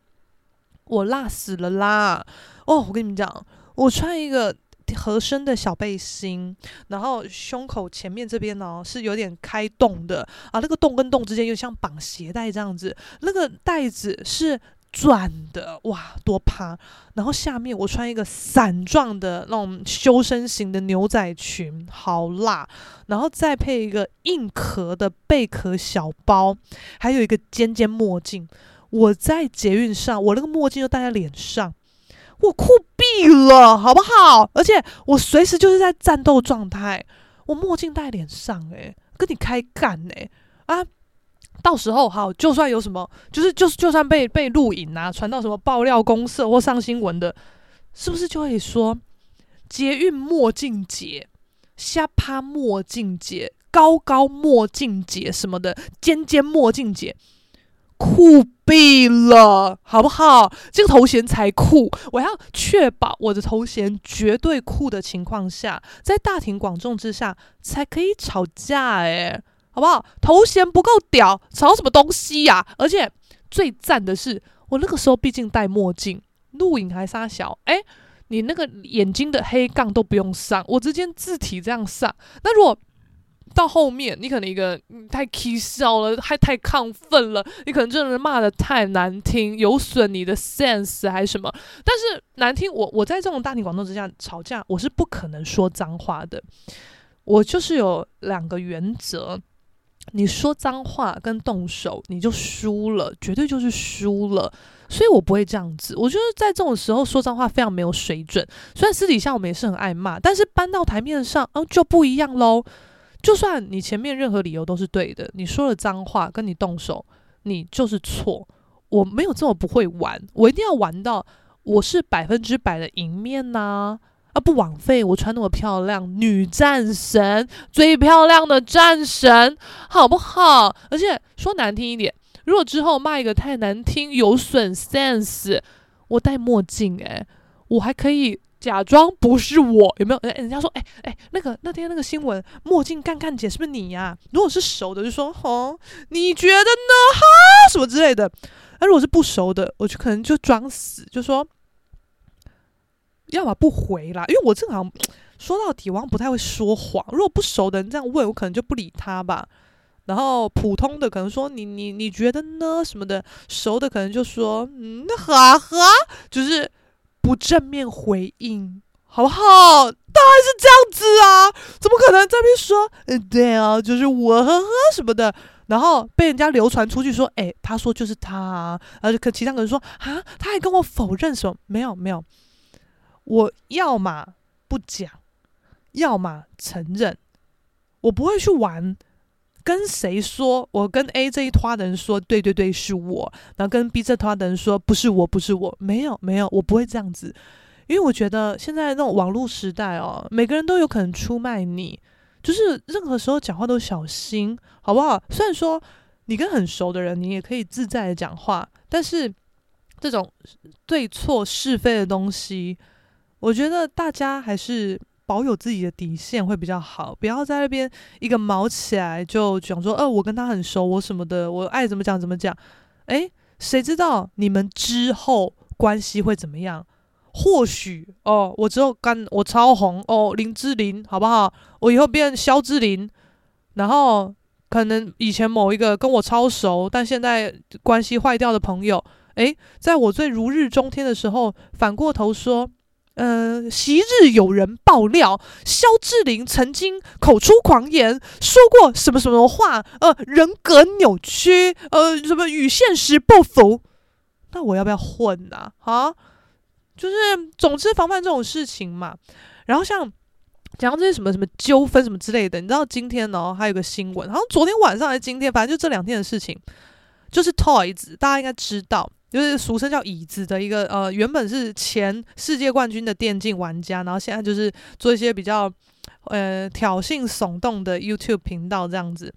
我辣死了啦！哦，我跟你们讲，我穿一个合身的小背心，然后胸口前面这边呢是有点开洞的啊，那个洞跟洞之间又像绑鞋带这样子，那个带子是。转的哇，多趴！然后下面我穿一个伞状的那种修身型的牛仔裙，好辣！然后再配一个硬壳的贝壳小包，还有一个尖尖墨镜。我在捷运上，我那个墨镜就戴在脸上，我酷毙了，好不好？而且我随时就是在战斗状态，我墨镜戴脸上，诶，跟你开干诶啊！到时候好，就算有什么，就是就是，就算被被录影啊，传到什么爆料公社或上新闻的，是不是就会说捷运墨镜姐、瞎趴墨镜姐、高高墨镜姐什么的，尖尖墨镜姐酷毙了，好不好？这个头衔才酷，我要确保我的头衔绝对酷的情况下，在大庭广众之下才可以吵架，诶。好不好？头衔不够屌，吵什么东西呀、而且最赞的是，我那个时候毕竟戴墨镜，录影还杀小。诶，你那个眼睛的黑杠都不用上，我直接字体这样上。那如果到后面，你可能一个太起笑了，还太亢奋了，你可能真的骂得太难听，有损你的 sense 还是什么？但是难听，我我在这种大庭广众之下吵架，我是不可能说脏话的。我就是有两个原则。你说脏话跟动手，你就输了，绝对就是输了。所以我不会这样子。我觉得在这种时候说脏话非常没有水准。虽然私底下我们也是很爱骂，但是搬到台面上，哦，就不一样喽。就算你前面任何理由都是对的，你说了脏话跟你动手，你就是错。我没有这么不会玩，我一定要玩到我是百分之百的赢面呐！啊不枉费我穿那么漂亮，女战神，最漂亮的战神，好不好？而且说难听一点，如果之后骂一个太难听，有损 sense，我戴墨镜，诶，我还可以。假装不是我，有没有？诶，人家说，诶诶，那个那天那个新闻，墨镜干干姐是不是你呀？如果是熟的，就说，哦，你觉得呢？哈，什么之类的。那如果是不熟的，我就可能就装死，就说，要么不回啦，因为我正好 (tsk) 说到底，我不太会说谎。如果不熟的人这样问，我可能就不理他吧。然后普通的可能说，你你你觉得呢？什么的，熟的可能就说，嗯，那哈哈，就是。不正面回应，好不好？当然是这样子啊！怎么可能在那边说，嗯，对啊，就是我呵呵什么的，然后被人家流传出去说，哎，他说就是他啊，而且可其他人说啊，他还跟我否认什么？没有没有，我要么不讲，要么承认，我不会去玩。跟谁说？我跟 A 这一拖的人说，对对对，是我。然后跟 B 这拖的人说，不是我，不是我，没有没有，我不会这样子。因为我觉得现在那种网络时代哦，每个人都有可能出卖你，就是任何时候讲话都小心，好不好？虽然说你跟很熟的人，你也可以自在的讲话，但是这种对错是非的东西，我觉得大家还是。保有自己的底线会比较好，不要在那边一个毛起来就讲说，呃，我跟他很熟，我什么的，我爱怎么讲怎么讲。诶，谁知道你们之后关系会怎么样？或许哦，我之后干我超红哦，林志玲好不好？我以后变肖志玲，然后可能以前某一个跟我超熟，但现在关系坏掉的朋友，诶，在我最如日中天的时候，反过头说。呃，昔日有人爆料，肖志玲曾经口出狂言，说过什么什么话，呃，人格扭曲，呃，什么与现实不符。那我要不要混呐？啊，就是，总之防范这种事情嘛。然后像讲到这些什么什么纠纷什么之类的，你知道今天呢，还有个新闻，好像昨天晚上还是今天，反正就这两天的事情，就是 Toys，大家应该知道。就是俗称叫椅子的一个呃，原本是前世界冠军的电竞玩家，然后现在就是做一些比较呃挑衅耸动的 YouTube 频道这样子。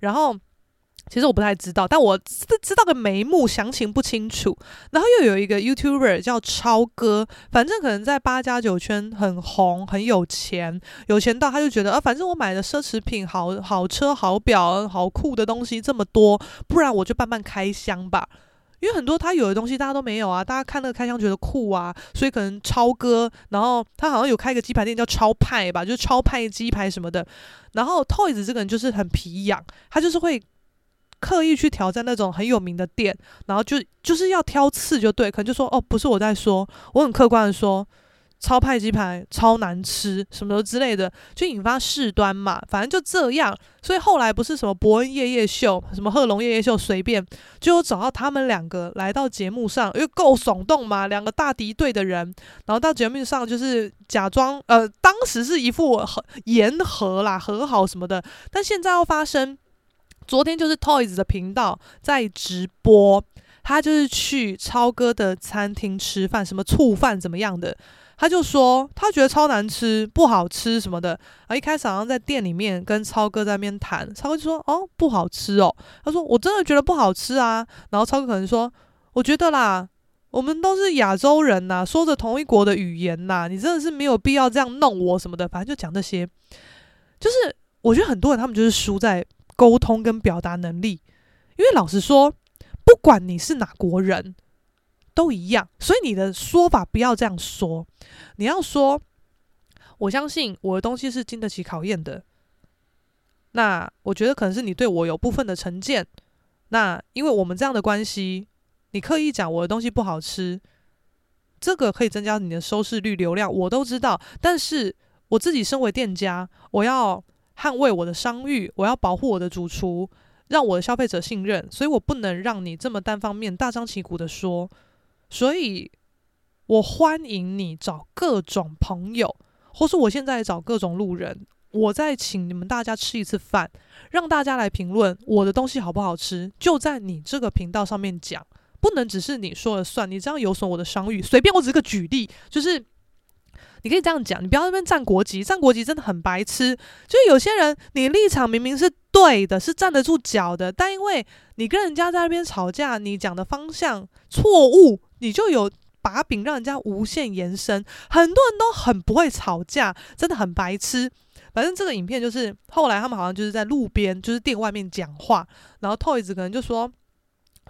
然后其实我不太知道，但我知知道个眉目，详情不清楚。然后又有一个 YouTuber 叫超哥，反正可能在八加九圈很红，很有钱，有钱到他就觉得啊，反正我买的奢侈品好好车好表好酷的东西这么多，不然我就慢慢开箱吧。因为很多他有的东西大家都没有啊，大家看那个开箱觉得酷啊，所以可能超哥，然后他好像有开一个鸡排店叫超派吧，就是超派鸡排什么的。然后 Toys 这个人就是很皮痒，他就是会刻意去挑战那种很有名的店，然后就就是要挑刺就对，可能就说哦，不是我在说，我很客观的说。超派鸡排超难吃，什么之类的，就引发事端嘛。反正就这样，所以后来不是什么伯恩夜夜秀，什么贺龙夜夜秀，随便就有找到他们两个来到节目上，因为够耸动嘛，两个大敌对的人，然后到节目上就是假装呃，当时是一副和言和啦，和好什么的，但现在要发生，昨天就是 Toys 的频道在直播，他就是去超哥的餐厅吃饭，什么醋饭怎么样的。他就说他觉得超难吃，不好吃什么的。啊，一开始好像在店里面跟超哥在那边谈，超哥就说哦不好吃哦。他说我真的觉得不好吃啊。然后超哥可能说我觉得啦，我们都是亚洲人呐，说着同一国的语言呐，你真的是没有必要这样弄我什么的。反正就讲这些，就是我觉得很多人他们就是输在沟通跟表达能力。因为老实说，不管你是哪国人。都一样，所以你的说法不要这样说。你要说，我相信我的东西是经得起考验的。那我觉得可能是你对我有部分的成见。那因为我们这样的关系，你刻意讲我的东西不好吃，这个可以增加你的收视率、流量，我都知道。但是我自己身为店家，我要捍卫我的商誉，我要保护我的主厨，让我的消费者信任，所以我不能让你这么单方面大张旗鼓的说。所以，我欢迎你找各种朋友，或是我现在找各种路人，我再请你们大家吃一次饭，让大家来评论我的东西好不好吃，就在你这个频道上面讲，不能只是你说了算，你这样有损我的商誉。随便，我只是个举例，就是。你可以这样讲，你不要那边站国籍，站国籍真的很白痴。就有些人，你立场明明是对的，是站得住脚的，但因为你跟人家在那边吵架，你讲的方向错误，你就有把柄让人家无限延伸。很多人都很不会吵架，真的很白痴。反正这个影片就是后来他们好像就是在路边，就是店外面讲话，然后 Toys 可能就说。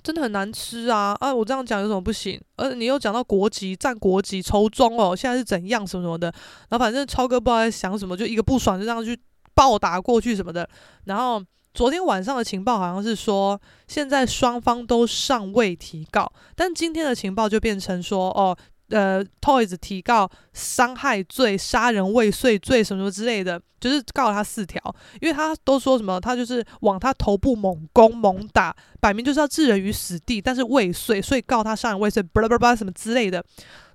真的很难吃啊！啊，我这样讲有什么不行？而你又讲到国籍，占国籍，仇中哦，现在是怎样什么什么的。然后反正超哥不知道在想什么，就一个不爽就这样去暴打过去什么的。然后昨天晚上的情报好像是说，现在双方都尚未提告，但今天的情报就变成说，哦。呃，Toys 提告伤害罪、杀人未遂罪什么什么之类的，就是告了他四条，因为他都说什么，他就是往他头部猛攻猛打，摆明就是要置人于死地，但是未遂，所以告他杀人未遂，巴拉巴拉什么之类的。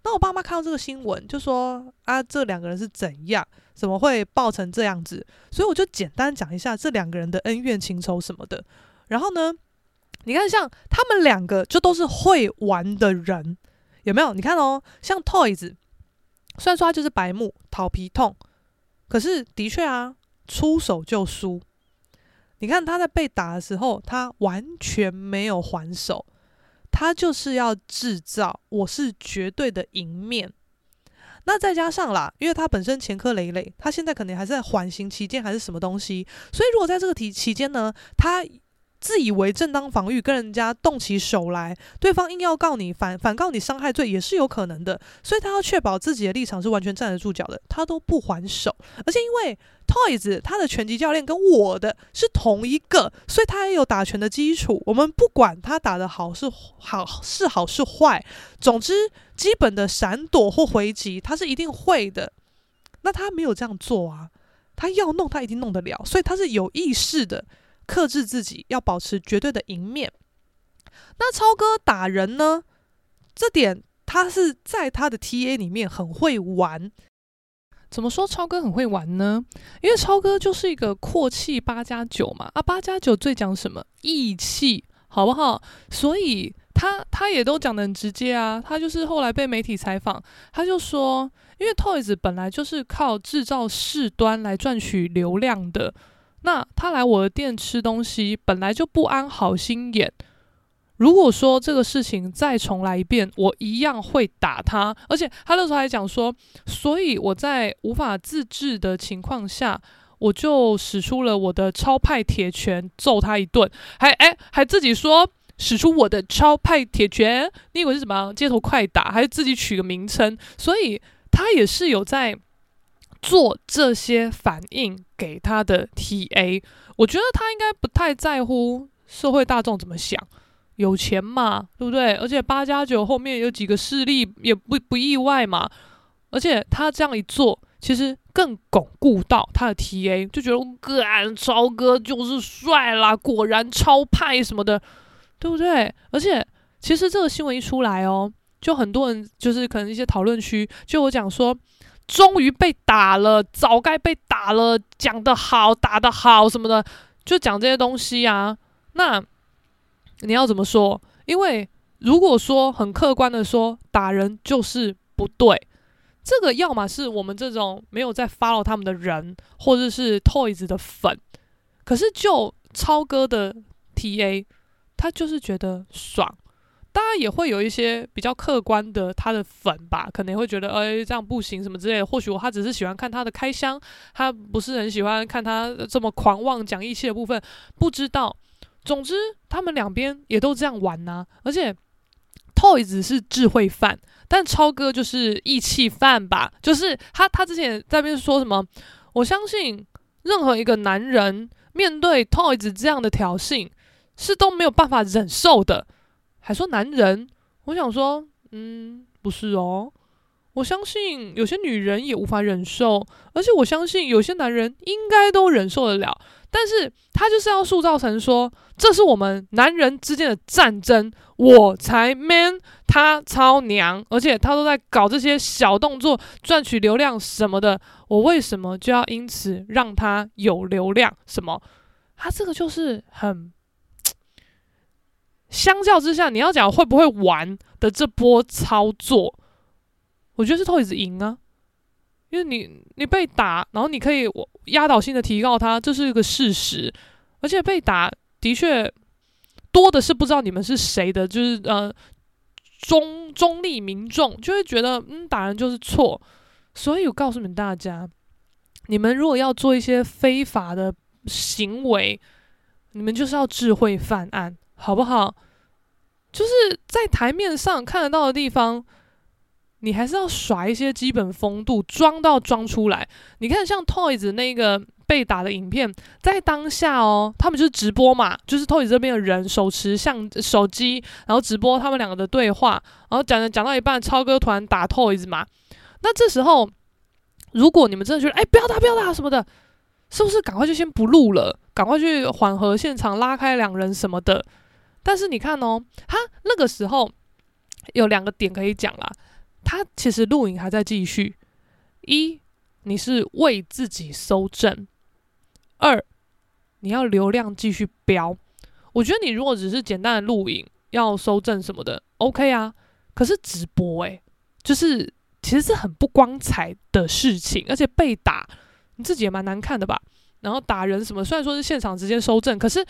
那我爸妈看到这个新闻，就说啊，这两个人是怎样，怎么会爆成这样子？所以我就简单讲一下这两个人的恩怨情仇什么的。然后呢，你看像他们两个就都是会玩的人。有没有？你看哦，像 Toys，虽然说他就是白目、讨皮痛，可是的确啊，出手就输。你看他在被打的时候，他完全没有还手，他就是要制造我是绝对的赢面。那再加上啦，因为他本身前科累累，他现在可能还是在缓刑期间，还是什么东西，所以如果在这个期期间呢，他。自以为正当防御，跟人家动起手来，对方硬要告你反反告你伤害罪也是有可能的，所以他要确保自己的立场是完全站得住脚的，他都不还手。而且因为 Toys 他的拳击教练跟我的是同一个，所以他也有打拳的基础。我们不管他打得好是好是好是坏，总之基本的闪躲或回击他是一定会的。那他没有这样做啊，他要弄他一定弄得了，所以他是有意识的。克制自己，要保持绝对的赢面。那超哥打人呢？这点他是在他的 TA 里面很会玩。怎么说超哥很会玩呢？因为超哥就是一个阔气八加九嘛，啊，八加九最讲什么义气，好不好？所以他他也都讲得很直接啊。他就是后来被媒体采访，他就说，因为 Toys 本来就是靠制造事端来赚取流量的。那他来我的店吃东西，本来就不安好心眼。如果说这个事情再重来一遍，我一样会打他。而且他那时候还讲说，所以我在无法自制的情况下，我就使出了我的超派铁拳揍他一顿，还哎还自己说使出我的超派铁拳，你以为是什么街头快打，还是自己取个名称？所以他也是有在。做这些反应给他的 TA，我觉得他应该不太在乎社会大众怎么想，有钱嘛，对不对？而且八加九后面有几个势力也不不意外嘛。而且他这样一做，其实更巩固到他的 TA，就觉得哥超哥就是帅啦，果然超派什么的，对不对？而且其实这个新闻一出来哦，就很多人就是可能一些讨论区就有讲说。终于被打了，早该被打了。讲得好，打得好什么的，就讲这些东西啊。那你要怎么说？因为如果说很客观的说，打人就是不对，这个要么是我们这种没有在 follow 他们的人，或者是 Toys 的粉。可是就超哥的 TA，他就是觉得爽。当然也会有一些比较客观的他的粉吧，可能会觉得哎这样不行什么之类的。或许我他只是喜欢看他的开箱，他不是很喜欢看他这么狂妄讲义气的部分，不知道。总之他们两边也都这样玩呐、而且 Toys 是智慧犯，但超哥就是义气犯吧？就是他他之前在那边说什么？我相信任何一个男人面对 Toys 这样的挑衅是都没有办法忍受的。还说男人，我想说，嗯，不是哦，我相信有些女人也无法忍受，而且我相信有些男人应该都忍受得了。但是他就是要塑造成说，这是我们男人之间的战争，我才 man，他超娘，而且他都在搞这些小动作赚取流量什么的，我为什么就要因此让他有流量？什么？他这个就是很，相较之下，你要讲会不会玩的这波操作，我觉得是 Toyz 赢啊。因为你你被打，然后你可以压倒性的提告他，这是一个事实。而且被打的确多的是不知道你们是谁的，就是呃中中立民众就会觉得嗯打人就是错。所以我告诉你们大家，你们如果要做一些非法的行为，你们就是要智慧犯案，好不好？就是在台面上看得到的地方。你还是要耍一些基本风度，装到装出来。你看，像 Toys 那个被打的影片，在当下哦，他们就是直播嘛，就是 Toys 这边的人手持相手机，然后直播他们两个的对话，然后讲着讲到一半，超哥团打 Toys 嘛。那这时候，如果你们真的觉得，哎，不要打，不要打什么的，是不是赶快就先不录了，赶快去缓和现场，拉开两人什么的？但是你看哦，他那个时候有两个点可以讲啦。他其实录影还在继续。一，你是为自己搜证；二，你要流量继续飙。我觉得你如果只是简单的录影，要搜证什么的，OK 啊。可是直播，诶，就是其实是很不光彩的事情，而且被打，你自己也蛮难看的吧？然后打人什么，虽然说是现场直接搜证，可是。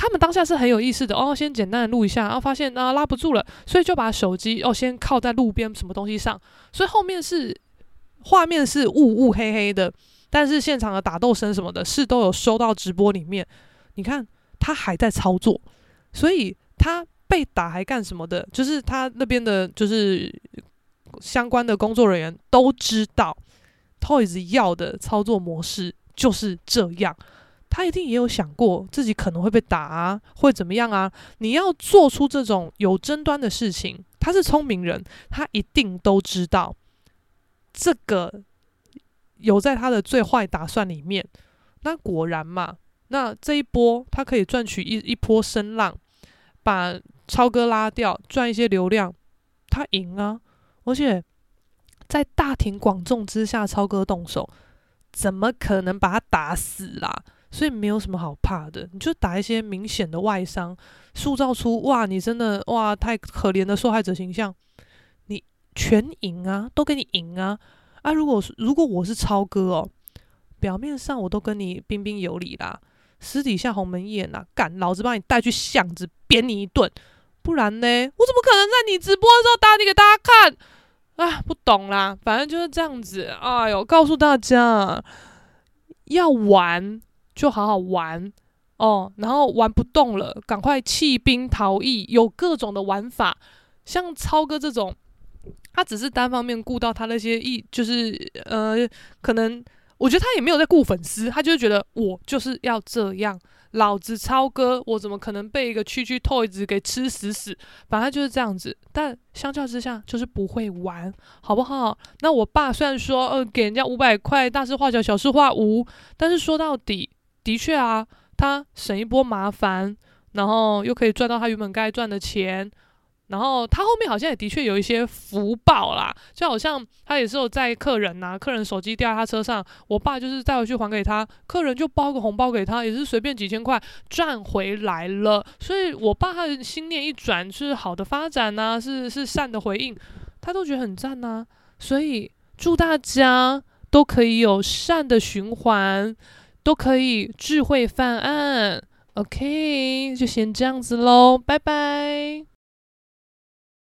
他们当下是很有意识的哦，先简单的录一下，然后发现啊拉不住了，所以就把手机哦先靠在路边什么东西上，所以后面是画面是雾雾黑黑的，但是现场的打斗声什么的是都有收到直播里面。你看他还在操作，所以他被打还干什么的？就是他那边的，就是相关的工作人员都知道，Toys 要的操作模式就是这样。他一定也有想过自己可能会被打啊，会怎么样啊？你要做出这种有争端的事情，他是聪明人，他一定都知道这个有在他的最坏打算里面。那果然嘛，那这一波他可以赚取一一波声浪，把超哥拉掉，赚一些流量，他赢啊！而且在大庭广众之下，超哥动手，怎么可能把他打死啦？所以没有什么好怕的，你就打一些明显的外伤，塑造出哇，你真的哇太可怜的受害者形象，你全赢啊，都给你赢啊！啊，如果如果我是超哥哦，表面上我都跟你彬彬有礼啦，私底下鸿门宴呐，干，老子把你带去巷子扁你一顿，不然呢，我怎么可能在你直播的时候打你给大家看？啊，不懂啦，反正就是这样子。哎呦，告诉大家要玩。就好好玩哦，然后玩不动了，赶快弃兵逃逸，有各种的玩法。像超哥这种，他只是单方面顾到他那些意，就是呃，可能我觉得他也没有在顾粉丝，他就是觉得我就是要这样，老子超哥，我怎么可能被一个区区 toys 给吃死死？反正就是这样子。但相较之下，就是不会玩，好不好？那我爸虽然说，呃，给人家五百块，大事化小，小事化无，但是说到底。的确啊，他省一波麻烦，然后又可以赚到他原本该赚的钱，然后他后面好像也的确有一些福报啦，就好像他也是有载客人呐、客人手机掉在他车上，我爸就是带回去还给他，客人就包个红包给他，也是随便几千块赚回来了，所以我爸他的心念一转，是好的发展呐、是是善的回应，他都觉得很赞呐、所以祝大家都可以有善的循环。都可以智慧犯案，OK，就先这样子喽，拜拜。